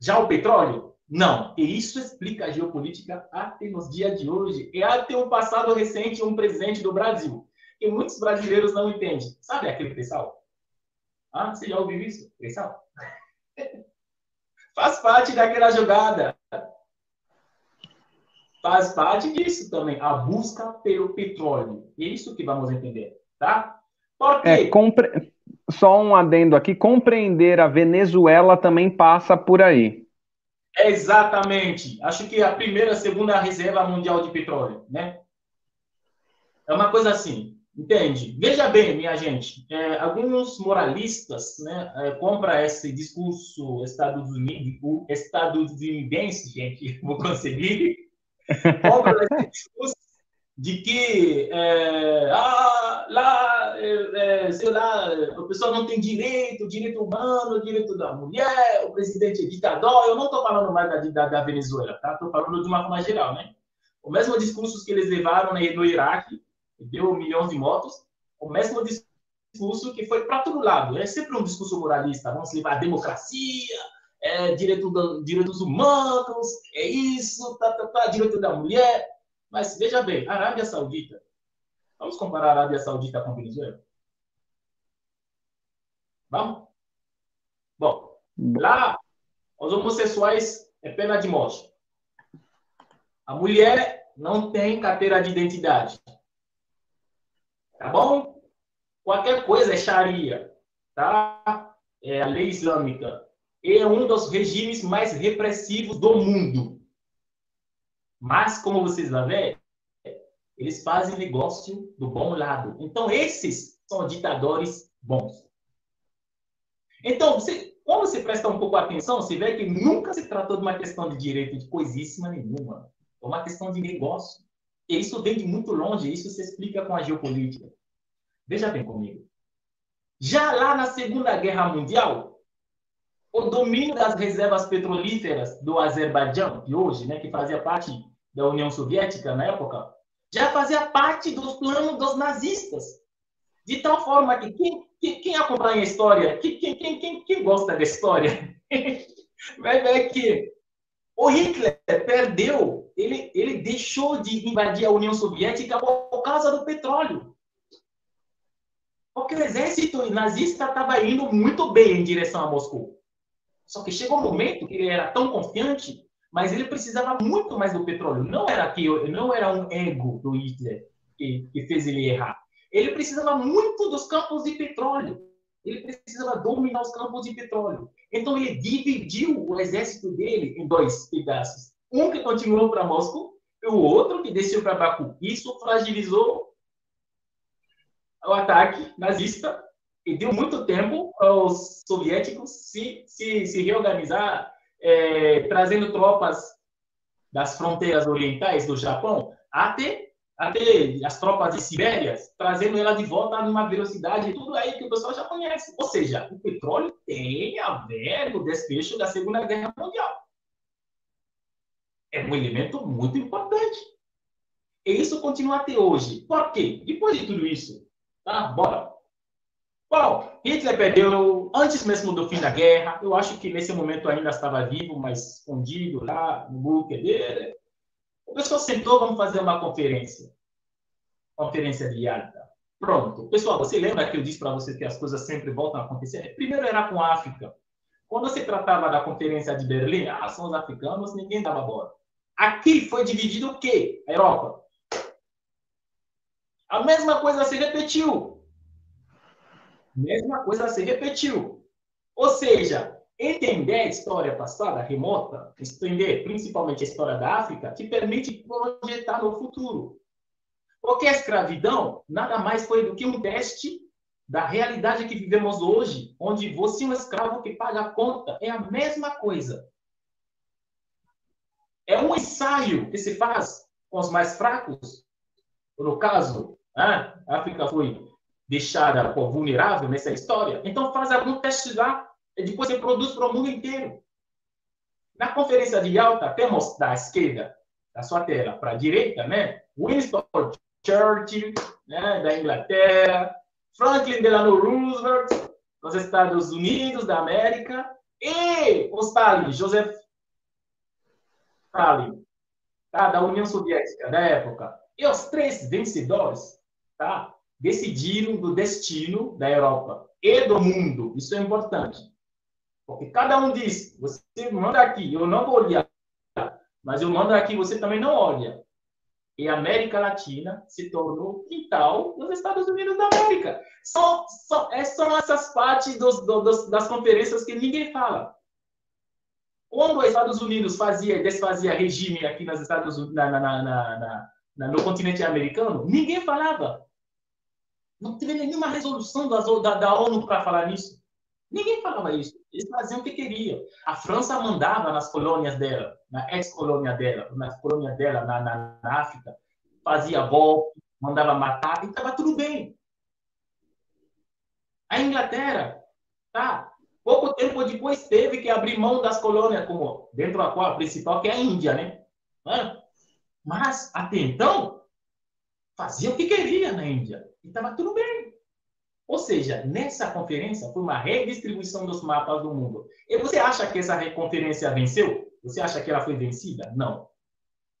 Já o petróleo, não. E isso explica a geopolítica até nos dias de hoje e até um passado recente, um presente do Brasil. E muitos brasileiros não entendem. Sabe aquele pessoal? Ah, você já ouviu isso? Pessoal? Faz parte daquela jogada. Faz parte disso também, a busca pelo petróleo. E é isso que vamos entender, tá? Porque... É, compre... Só um adendo aqui, compreender a Venezuela também passa por aí. Exatamente. Acho que a primeira, segunda reserva mundial de petróleo, né? É uma coisa assim. Entende? Veja bem, minha gente, é, alguns moralistas né, é, compram esse discurso estadunidense, gente, vou conseguir, compram esse discurso de que é, ah, lá, é, é, sei lá, o pessoal não tem direito, direito humano, direito da mulher, o presidente é ditador. Eu não estou falando mais da, da, da Venezuela, tá? Estou falando de uma forma geral, né? O mesmo discurso que eles levaram no Iraque, deu milhões de mortos, o mesmo discurso que foi para todo lado. É sempre um discurso moralista. Vamos levar a democracia, é, direito do, direitos humanos, é isso, tá, tá, tá, direito da mulher. Mas veja bem, a Arábia Saudita. Vamos comparar a Arábia Saudita com a Venezuela? Vamos? Bom, lá, os homossexuais é pena de morte. A mulher não tem carteira de identidade. Tá bom? Qualquer coisa é Sharia, tá? É a lei islâmica. É um dos regimes mais repressivos do mundo. Mas, como vocês vão ver, eles fazem negócio do bom lado. Então, esses são ditadores bons. Então, você, quando você presta um pouco atenção, você vê que nunca se tratou de uma questão de direito de coisíssima nenhuma. É uma questão de negócio. E isso vem de muito longe, isso se explica com a geopolítica. Veja bem comigo. Já lá na Segunda Guerra Mundial, o domínio das reservas petrolíferas do Azerbaijão, de hoje, né, que fazia parte da União Soviética na época, já fazia parte dos planos dos nazistas. De tal forma que quem, quem, quem acompanha a história, quem, quem, quem, quem gosta da história, vai ver que o Hitler perdeu, ele, ele deixou de invadir a União Soviética por causa do petróleo. Porque o exército nazista estava indo muito bem em direção a Moscou. Só que chegou um momento que ele era tão confiante, mas ele precisava muito mais do petróleo. Não era que não era um ego do Hitler que, que fez ele errar. Ele precisava muito dos campos de petróleo. Ele precisava dominar os campos de petróleo. Então ele dividiu o exército dele em dois pedaços. Um que continuou para Moscou e o outro que desceu para Baku. Isso fragilizou o ataque nazista e deu muito tempo aos soviéticos se, se, se reorganizar, é, trazendo tropas das fronteiras orientais do Japão até, até as tropas de Sibéria, trazendo ela de volta numa velocidade, tudo aí que o pessoal já conhece. Ou seja, o petróleo tem a ver com o desfecho da Segunda Guerra Mundial. É um elemento muito importante. E isso continua até hoje. Por quê? Depois de tudo isso, Tá? Bora. Bom, Hitler perdeu antes mesmo do fim da guerra. Eu acho que nesse momento ainda estava vivo, mas escondido lá no bunker dele. O pessoal sentou, vamos fazer uma conferência. Conferência de Yalta. Pronto. Pessoal, você lembra que eu disse para você que as coisas sempre voltam a acontecer? Primeiro era com a África. Quando se tratava da conferência de Berlim, ah, são os africanos, ninguém dava bola. Aqui foi dividido o quê? A Europa. A mesma coisa se repetiu. Mesma coisa se repetiu. Ou seja, entender a história passada, remota, entender principalmente a história da África, te permite projetar no futuro. Porque a escravidão nada mais foi do que um teste da realidade que vivemos hoje, onde você é um escravo que paga a conta. É a mesma coisa. É um ensaio que se faz com os mais fracos. No caso, né? A África foi deixada vulnerável nessa história. Então faz algum teste lá. e depois você produz para o mundo inteiro. Na conferência de Yalta, temos da esquerda, da sua tela, para a direita, né? Winston Churchill, né, da Inglaterra, Franklin Delano Roosevelt, dos Estados Unidos da América, e o Stalin, Joseph Stalin, tá, da União Soviética da época. E os três vencedores tá, decidiram do destino da Europa e do mundo. Isso é importante. Porque cada um diz, você manda aqui, eu não vou olhar, mas eu mando aqui, você também não olha. E a América Latina se tornou quintal dos Estados Unidos da América. São, são, é, são essas partes dos, dos, das conferências que ninguém fala. Quando os Estados Unidos fazia desfazia regime aqui nos Estados na, na, na, na, no continente americano, ninguém falava. Não teve nenhuma resolução da, da ONU para falar nisso. Ninguém falava isso. Eles faziam o que queriam. A França mandava nas colônias dela, na ex-colônia dela, nas colônias dela na, na, na África, fazia golpe, mandava matar, e estava tudo bem. A Inglaterra, tá? Pouco tempo depois teve que abrir mão das colônias, como dentro da qual a principal, que é a Índia, né? Mas, até então, fazia o que queria na Índia. E estava tudo bem. Ou seja, nessa conferência foi uma redistribuição dos mapas do mundo. E você acha que essa conferência venceu? Você acha que ela foi vencida? Não.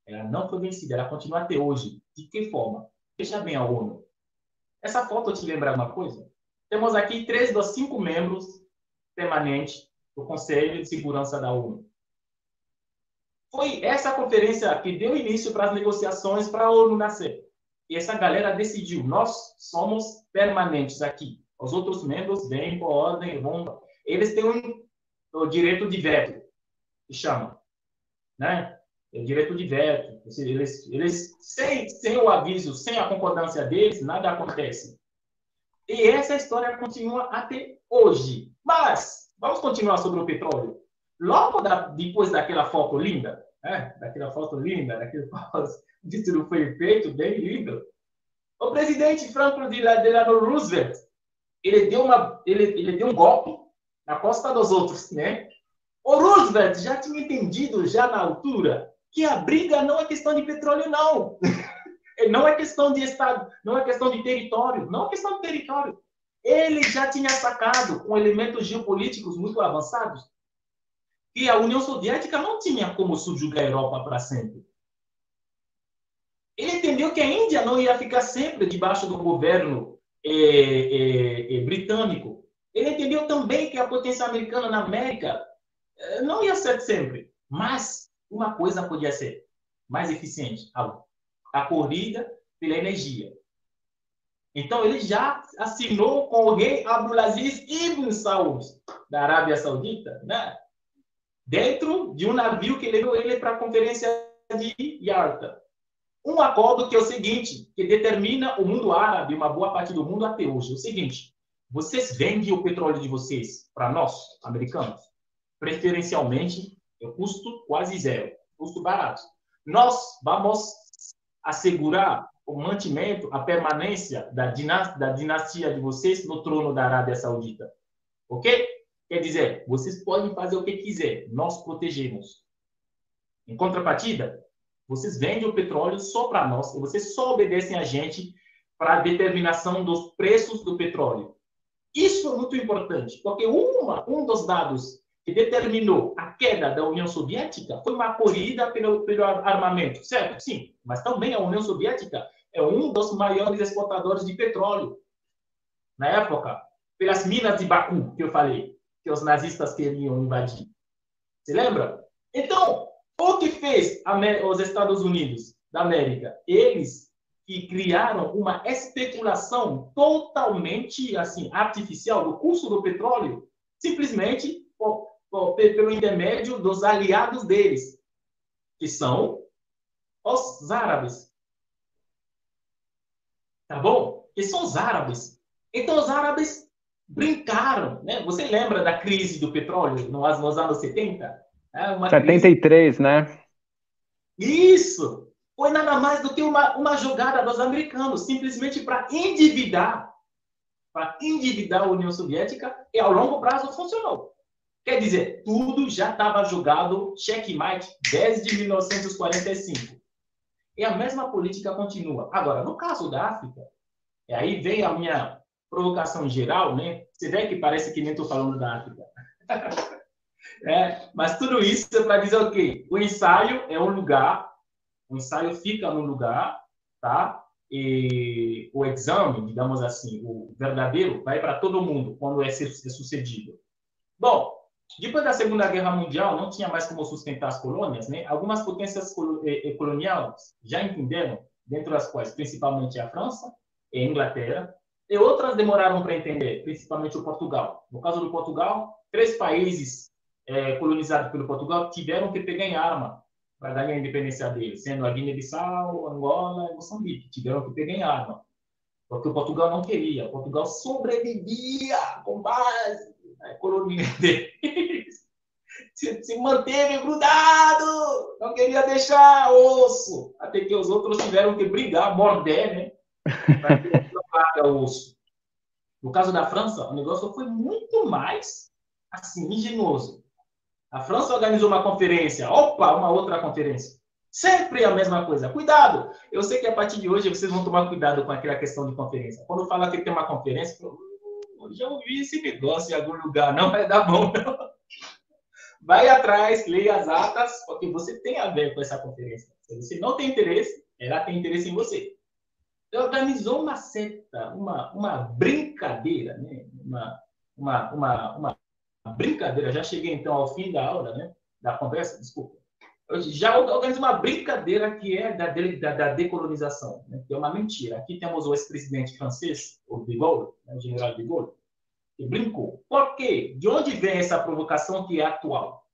Ela não foi vencida, ela continua até hoje. De que forma? Veja bem a ONU. Essa foto te lembra alguma coisa? Temos aqui três dos cinco membros permanentes do Conselho de Segurança da ONU. Foi essa conferência que deu início para as negociações para a ONU nascer. E essa galera decidiu, nós somos permanentes aqui. Os outros membros vêm, podem, vão. Eles têm um, o direito de veto, que chama. Né? É direito de veto. Eles, eles, sem, sem o aviso, sem a concordância deles, nada acontece. E essa história continua até hoje. Mas, vamos continuar sobre o petróleo. Logo da, depois daquela foto linda, né? daquela foto linda, daquele de tudo foi feito, bem lindo. O presidente Franklin Delano Roosevelt, ele deu, uma, ele, ele deu um golpe na costa dos outros, né? O Roosevelt já tinha entendido, já na altura, que a briga não é questão de petróleo, não. não é questão de estado, não é questão de território, não é questão de território. Ele já tinha sacado, com elementos geopolíticos muito avançados, que a União Soviética não tinha como subjugar a Europa para sempre. Ele entendeu que a Índia não ia ficar sempre debaixo do governo é, é, britânico. Ele entendeu também que a potência americana na América não ia ser sempre. Mas uma coisa podia ser mais eficiente: a, a corrida pela energia. Então ele já assinou com o rei Abdulaziz Ibn Saud da Arábia Saudita, né? Dentro de um navio que levou ele para a conferência de Yalta um acordo que é o seguinte, que determina o mundo árabe, uma boa parte do mundo até hoje. É o seguinte, vocês vendem o petróleo de vocês para nós, americanos, preferencialmente, é custo quase zero, custo barato. Nós vamos assegurar o mantimento, a permanência da dinastia, da dinastia de vocês no trono da Arábia Saudita. Ok? Quer dizer, vocês podem fazer o que quiser, nós protegemos. Em contrapartida, vocês vendem o petróleo só para nós, e vocês só obedecem a gente para a determinação dos preços do petróleo. Isso é muito importante, porque uma, um dos dados que determinou a queda da União Soviética foi uma corrida pelo, pelo armamento, certo? Sim, mas também a União Soviética é um dos maiores exportadores de petróleo. Na época, pelas minas de Baku, que eu falei, que os nazistas queriam invadir. Você lembra? Então, o que fez os Estados Unidos da América? Eles que criaram uma especulação totalmente assim artificial do custo do petróleo, simplesmente por, por, pelo intermédio dos aliados deles, que são os árabes. Tá bom? Que são os árabes. Então os árabes brincaram, né? Você lembra da crise do petróleo nos, nos anos 70? É uma 73, crise... né? Isso! Foi nada mais do que uma, uma jogada dos americanos, simplesmente para endividar, para endividar a União Soviética, e ao longo prazo funcionou. Quer dizer, tudo já estava jogado checkmate desde 1945. E a mesma política continua. Agora, no caso da África, aí vem a minha provocação geral, né? Você vê que parece que nem estou falando da África. é, mas tudo isso é para dizer o quê? O ensaio é um lugar, o ensaio fica no lugar, tá? E o exame, digamos assim, o verdadeiro, vai para todo mundo quando é, é sucedido. Bom, depois da Segunda Guerra Mundial, não tinha mais como sustentar as colônias, né? Algumas potências eh, eh, coloniais já entenderam, dentro das quais principalmente a França e a Inglaterra, e outras demoraram para entender, principalmente o Portugal. No caso do Portugal, três países é, colonizados pelo Portugal tiveram que pegar em arma para dar a independência deles, sendo a Guiné-Bissau, Angola e Moçambique. Tiveram que pegar em arma, porque o Portugal não queria. O Portugal sobrevivia com base na economia deles. Se, se manteve grudado, não queria deixar osso, até que os outros tiveram que brigar, morder, né? Para que não paga osso. No caso da França, o negócio foi muito mais assim, engenhoso. A França organizou uma conferência, opa, uma outra conferência. Sempre a mesma coisa. Cuidado! Eu sei que a partir de hoje vocês vão tomar cuidado com aquela questão de conferência. Quando fala que tem uma conferência, já ouvi esse negócio em algum lugar, não vai dar bom, não. Vai atrás, leia as atas, porque você tem a ver com essa conferência. Se você não tem interesse, ela tem interesse em você. Organizou uma seta, uma, uma brincadeira, né? uma, uma, uma, uma brincadeira, já cheguei então ao fim da aula, né? Da conversa, desculpa. Já organizei uma brincadeira que é da, da, da decolonização, né? que é uma mentira. Aqui temos o ex-presidente francês, o Gaulle, né? o general de Gaulle, que brincou. Por quê? De onde vem essa provocação que é atual?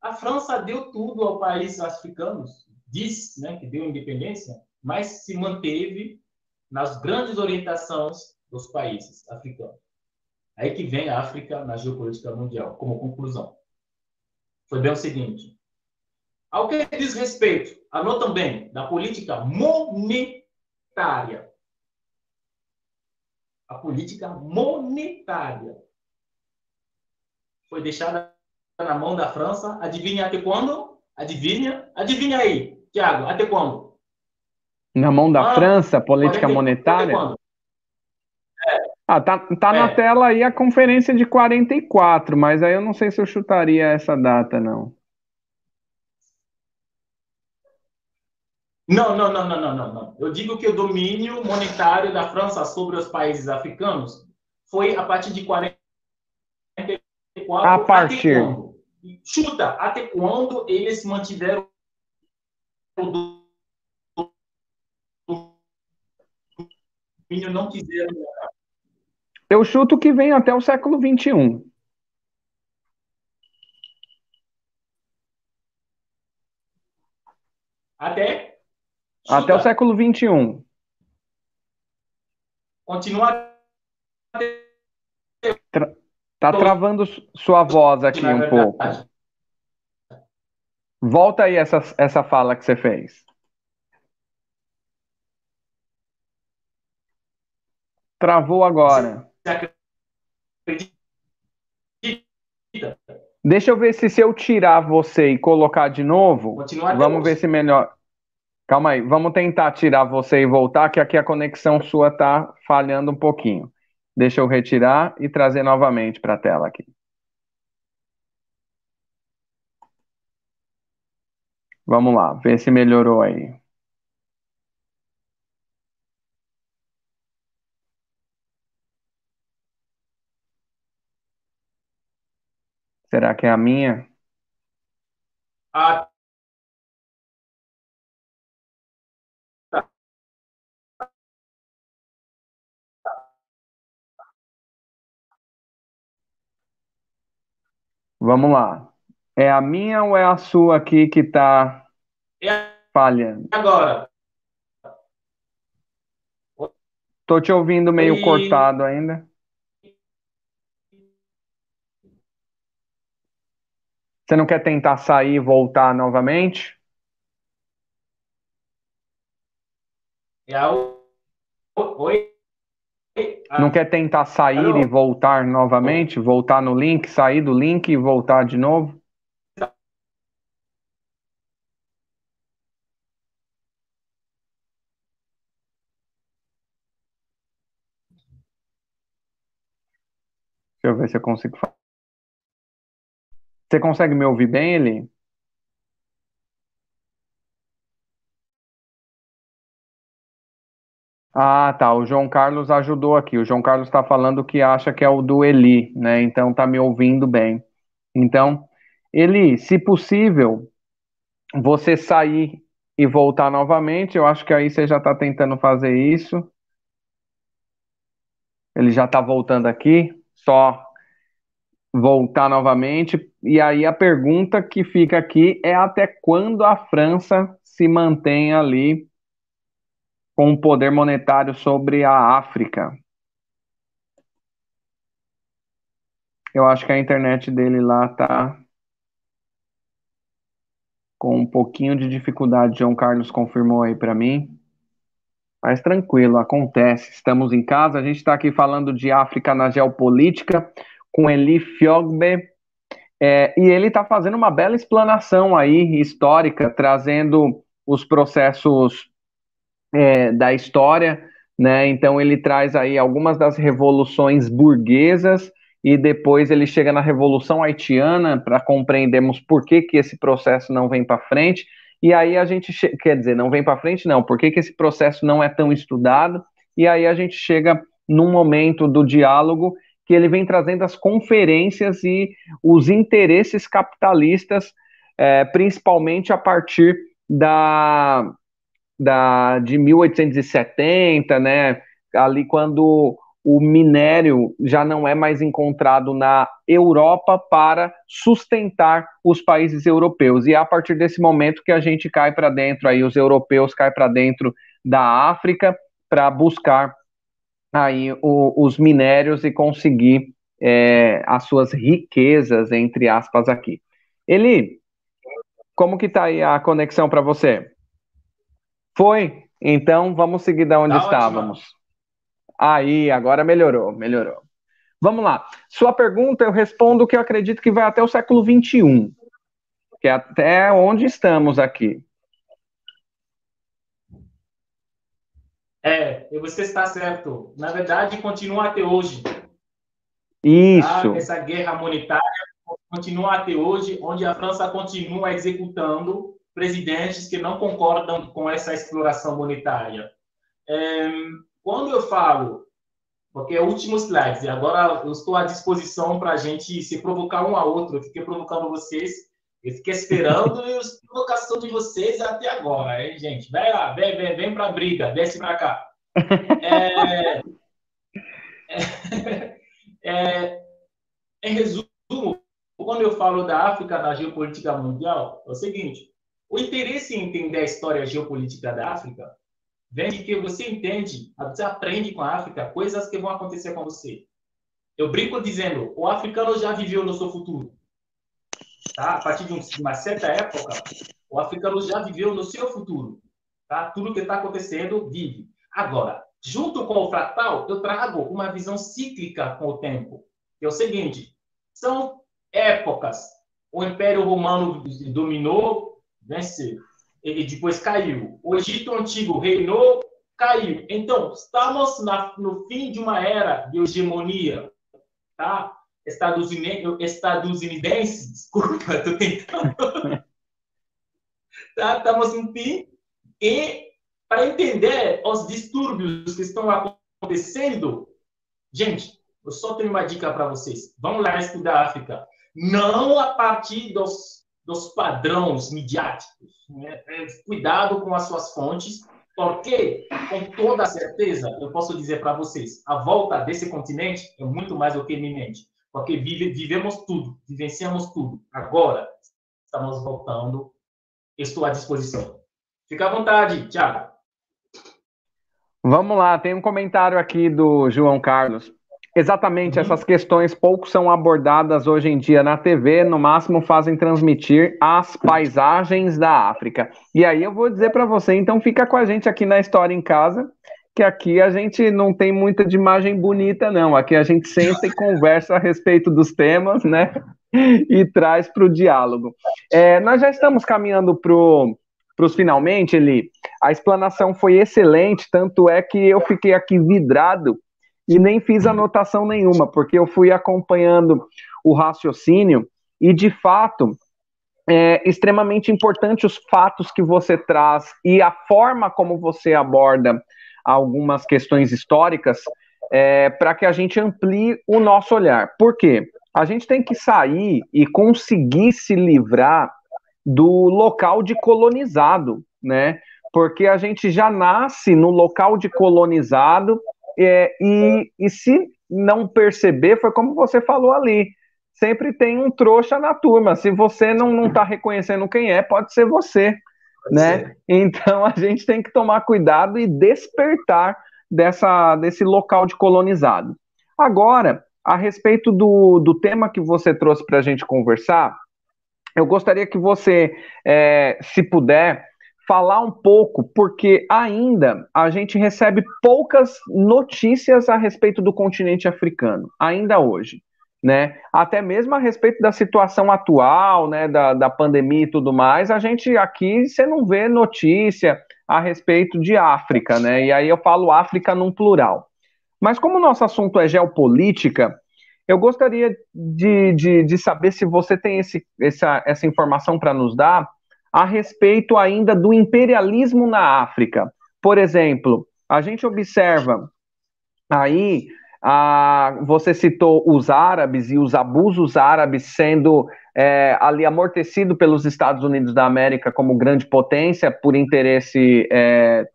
A França deu tudo ao país africanos, diz né, que deu independência, mas se manteve nas grandes orientações dos países africanos. Aí que vem a África na geopolítica mundial, como conclusão. Foi bem o seguinte. Ao que diz respeito, anotam bem, da política monetária. A política monetária foi deixada na mão da França. Adivinha até quando? Adivinha? Adivinha aí, Tiago, até quando? Na mão da ah, França, política monetária? Até quando? Ah, tá, tá é. na tela aí a conferência de 44, mas aí eu não sei se eu chutaria essa data, não. Não, não, não, não, não, não. Eu digo que o domínio monetário da França sobre os países africanos foi a partir de 44. A partir. Até quando? Chuta, até quando eles mantiveram o domínio, não quiseram eu chuto que vem até o século XXI. Até? Até o século XXI. Continua. Tra tá travando sua voz aqui um pouco. Volta aí essa, essa fala que você fez. Travou agora. Deixa eu ver se se eu tirar você e colocar de novo, vamos ver se melhor. Calma aí, vamos tentar tirar você e voltar, que aqui a conexão sua tá falhando um pouquinho. Deixa eu retirar e trazer novamente para a tela aqui. Vamos lá, ver se melhorou aí. Será que é a minha? Ah, Vamos lá. É a minha ou é a sua aqui que está é falhando? agora. Tô te ouvindo meio E cortado ainda. Você não quer tentar sair e voltar novamente? É a... Oi? Não quer tentar sair e voltar novamente? Voltar no link, sair do link e voltar de novo? Deixa eu ver se eu consigo falar. Você consegue me ouvir bem, Eli? Ah, tá. O João Carlos ajudou aqui. O João Carlos está falando que acha que é o do Eli, né? Então tá me ouvindo bem. Então, Eli, se possível, você sair e voltar novamente. Eu acho que aí você já está tentando fazer isso. Ele já está voltando aqui. Só voltar novamente. E aí a pergunta que fica aqui é até quando a França se mantém ali com o poder monetário sobre a África. Eu acho que a internet dele lá tá com um pouquinho de dificuldade. João Carlos confirmou aí para mim. Mas tranquilo, acontece. Estamos em casa. A gente está aqui falando de África na geopolítica com Eli Fiogbe. É, e ele está fazendo uma bela explanação aí histórica, trazendo os processos é, da história, né? Então ele traz aí algumas das revoluções burguesas e depois ele chega na Revolução Haitiana para compreendermos por que, que esse processo não vem para frente. E aí a gente quer dizer, não vem para frente, não, por que, que esse processo não é tão estudado? E aí a gente chega num momento do diálogo que ele vem trazendo as conferências e os interesses capitalistas, é, principalmente a partir da, da, de 1870, né, ali quando o minério já não é mais encontrado na Europa para sustentar os países europeus. E é a partir desse momento que a gente cai para dentro, aí os europeus caem para dentro da África para buscar aí o, os minérios e conseguir é, as suas riquezas, entre aspas, aqui. Eli, como que tá aí a conexão para você? Foi? Então vamos seguir da onde tá estávamos. Ótimo. Aí, agora melhorou, melhorou. Vamos lá. Sua pergunta, eu respondo que eu acredito que vai até o século XXI, que é até onde estamos aqui. É, você está certo. Na verdade, continua até hoje. Isso. Tá? Essa guerra monetária continua até hoje, onde a França continua executando presidentes que não concordam com essa exploração monetária. É, quando eu falo, porque é o último slide, e agora eu estou à disposição para a gente se provocar um a outro, eu fiquei provocando vocês, eu fiquei esperando a provocação de vocês até agora, hein, gente? Vai lá, vem, vem, vem para a briga, desce para cá. É, é, é, em resumo, quando eu falo da África na geopolítica mundial, é o seguinte: o interesse em entender a história geopolítica da África vem de que você entende, você aprende com a África coisas que vão acontecer com você. Eu brinco dizendo, o africano já viveu no seu futuro. Tá? A partir de uma certa época, o africano já viveu no seu futuro. Tá? Tudo que está acontecendo, vive. Agora, junto com o fractal, eu trago uma visão cíclica com o tempo. é o seguinte, são épocas. O Império Romano dominou, venceu. E depois caiu. O Egito Antigo reinou, caiu. Então, estamos na, no fim de uma era de hegemonia. Tá? Estados Unidos, desculpa, estou tentando. tá? Estamos no fim. E para entender os distúrbios que estão acontecendo, gente, eu só tenho uma dica para vocês. Vamos lá estudar a África. Não a partir dos, dos padrões midiáticos. Né? É, cuidado com as suas fontes, porque, com toda certeza, eu posso dizer para vocês, a volta desse continente é muito mais do que iminente porque vive, vivemos tudo, vivenciamos tudo. Agora, estamos voltando, estou à disposição. Fica à vontade, Tiago. Vamos lá, tem um comentário aqui do João Carlos. Exatamente, uhum. essas questões pouco são abordadas hoje em dia na TV, no máximo fazem transmitir as paisagens da África. E aí eu vou dizer para você, então fica com a gente aqui na História em Casa, que aqui a gente não tem muita de imagem bonita, não. Aqui a gente senta e conversa a respeito dos temas, né? E traz para o diálogo. É, nós já estamos caminhando para os finalmente, Eli. A explanação foi excelente, tanto é que eu fiquei aqui vidrado e nem fiz anotação nenhuma, porque eu fui acompanhando o raciocínio e, de fato, é extremamente importante os fatos que você traz e a forma como você aborda algumas questões históricas é, para que a gente amplie o nosso olhar. Por quê? A gente tem que sair e conseguir se livrar do local de colonizado, né? Porque a gente já nasce no local de colonizado é, e, e se não perceber, foi como você falou ali, sempre tem um trouxa na turma. Se você não, não tá reconhecendo quem é, pode ser você. Pode né? Ser. Então a gente tem que tomar cuidado e despertar dessa, desse local de colonizado. Agora, a respeito do, do tema que você trouxe para a gente conversar, eu gostaria que você, é, se puder, falar um pouco, porque ainda a gente recebe poucas notícias a respeito do continente africano, ainda hoje né? Até mesmo a respeito da situação atual, né, da, da pandemia e tudo mais, a gente aqui você não vê notícia a respeito de África, né? E aí eu falo África num plural. Mas como o nosso assunto é geopolítica, eu gostaria de, de, de saber se você tem esse, essa, essa informação para nos dar a respeito ainda do imperialismo na África. Por exemplo, a gente observa aí ah, você citou os árabes e os abusos árabes sendo é, ali amortecido pelos Estados Unidos da América como grande potência por interesse é,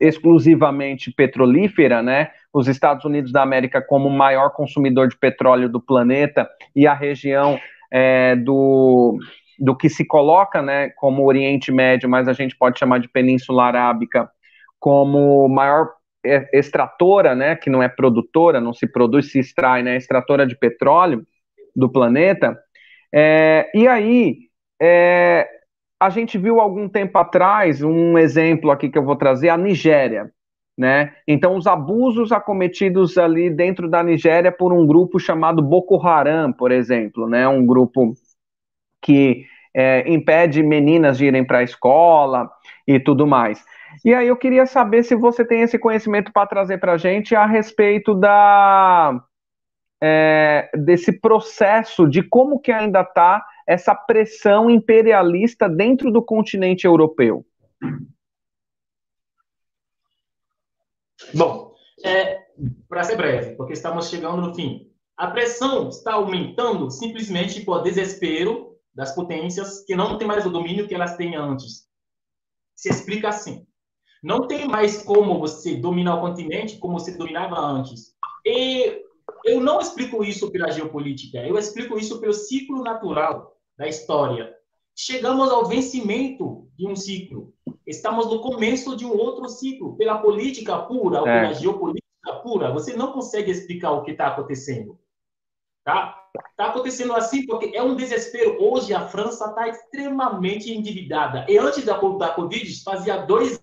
exclusivamente petrolífera, né? Os Estados Unidos da América como maior consumidor de petróleo do planeta e a região é, do, do que se coloca, né, como Oriente Médio, mas a gente pode chamar de Península Arábica, como maior é, extratora, né, que não é produtora, não se produz, se extrai, né, extratora de petróleo do planeta. É, e aí, é, a gente viu algum tempo atrás, um exemplo aqui que eu vou trazer, a Nigéria. Né? Então, os abusos acometidos ali dentro da Nigéria por um grupo chamado Boko Haram, por exemplo, né? um grupo que é, impede meninas de irem para a escola e tudo mais. E aí eu queria saber se você tem esse conhecimento para trazer para a gente a respeito da é, desse processo de como que ainda está essa pressão imperialista dentro do continente europeu. Bom, é, para ser breve, porque estamos chegando no fim. A pressão está aumentando simplesmente por desespero das potências que não têm mais o domínio que elas tinham antes. Se explica assim. Não tem mais como você dominar o continente como você dominava antes. E eu não explico isso pela geopolítica, eu explico isso pelo ciclo natural da história. Chegamos ao vencimento de um ciclo. Estamos no começo de um outro ciclo. Pela política pura, ou pela geopolítica pura, você não consegue explicar o que está acontecendo. Tá? Está acontecendo assim porque é um desespero. Hoje a França está extremamente endividada. E antes da, da Covid, fazia dois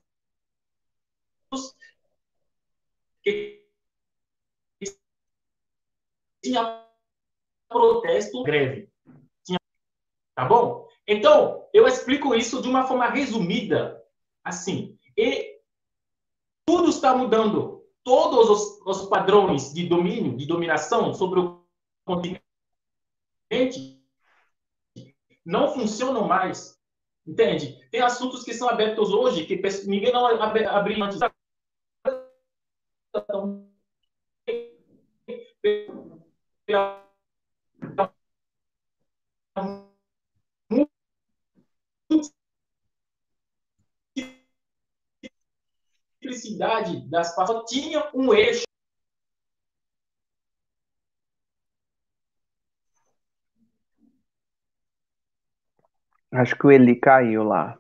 que tinha protesto, greve. Tinha... Tá bom? Então, eu explico isso de uma forma resumida, assim. E tudo está mudando. Todos os, os padrões de domínio, de dominação sobre o continente não funcionam mais. Entende? Tem assuntos que são abertos hoje que ninguém não abriu antes simplicidade das passagens tinha um eixo. Acho que o Eli caiu lá.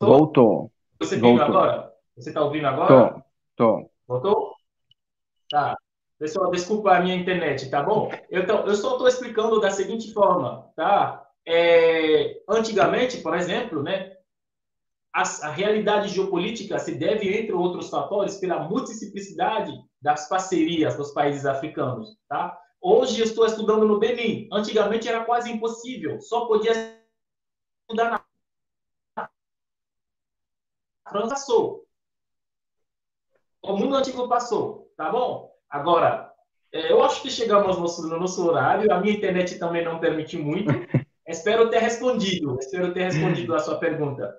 Voltou. Você viu agora? Você está ouvindo agora? Tô, tô. Voltou? Tá. Pessoal, desculpa a minha internet, tá bom? Eu, tô, eu só estou explicando da seguinte forma, tá? É, antigamente, por exemplo, né, a, a, realidade geopolítica se deve, entre outros fatores, pela multiplicidade das parcerias dos países africanos. Tá? Hoje eu estou estudando no Benin. Antigamente era quase impossível. Só podia estudar na França. Passou. O mundo antigo passou. Tá bom? Agora, é, eu acho que chegamos no nosso, no nosso horário. A minha internet também não permite muito. Espero ter respondido. Espero ter respondido a sua pergunta.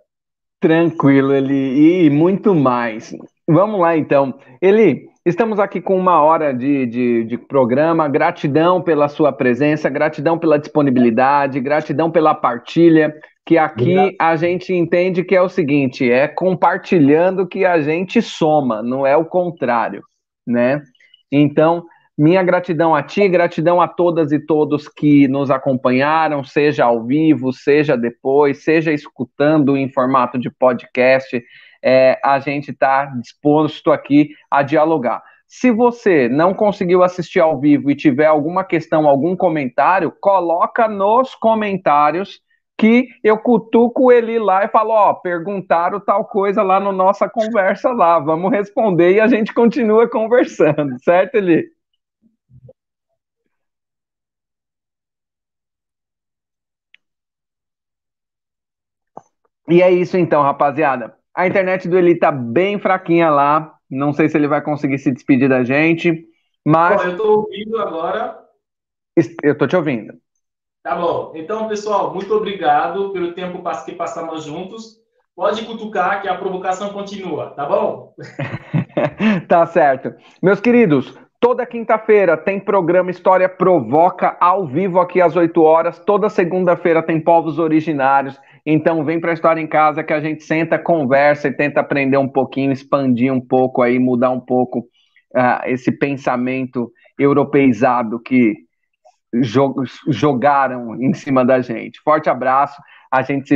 Tranquilo, Eli. E muito mais. Vamos lá, então. Eli, estamos aqui com uma hora de, de, de, programa. Gratidão pela sua presença, gratidão pela disponibilidade, gratidão pela partilha. Que aqui Obrigado. a gente entende que é o seguinte: é compartilhando que a gente soma, não é o contrário, né? Então, minha gratidão a ti, gratidão a todas e todos que nos acompanharam, seja ao vivo, seja depois, seja escutando em formato de podcast. É, a gente está disposto aqui a dialogar. Se você não conseguiu assistir ao vivo e tiver alguma questão, algum comentário, coloca nos comentários que eu cutuco ele lá e falo, ó, perguntaram tal coisa lá na no nossa conversa lá, vamos responder e a gente continua conversando, certo, Eli? E é isso então, rapaziada. A internet do Eli tá bem fraquinha lá. Não sei se ele vai conseguir se despedir da gente, mas. Bom, eu tô ouvindo agora. Eu tô te ouvindo. Tá bom. Então, pessoal, muito obrigado pelo tempo que passamos juntos. Pode cutucar que a provocação continua, tá bom? tá certo. Meus queridos, toda quinta-feira tem programa História Provoca ao vivo aqui às 8 horas. Toda segunda-feira tem povos originários. Então vem para a história em casa que a gente senta, conversa e tenta aprender um pouquinho, expandir um pouco aí, mudar um pouco uh, esse pensamento europeizado que jogaram em cima da gente. Forte abraço, a gente se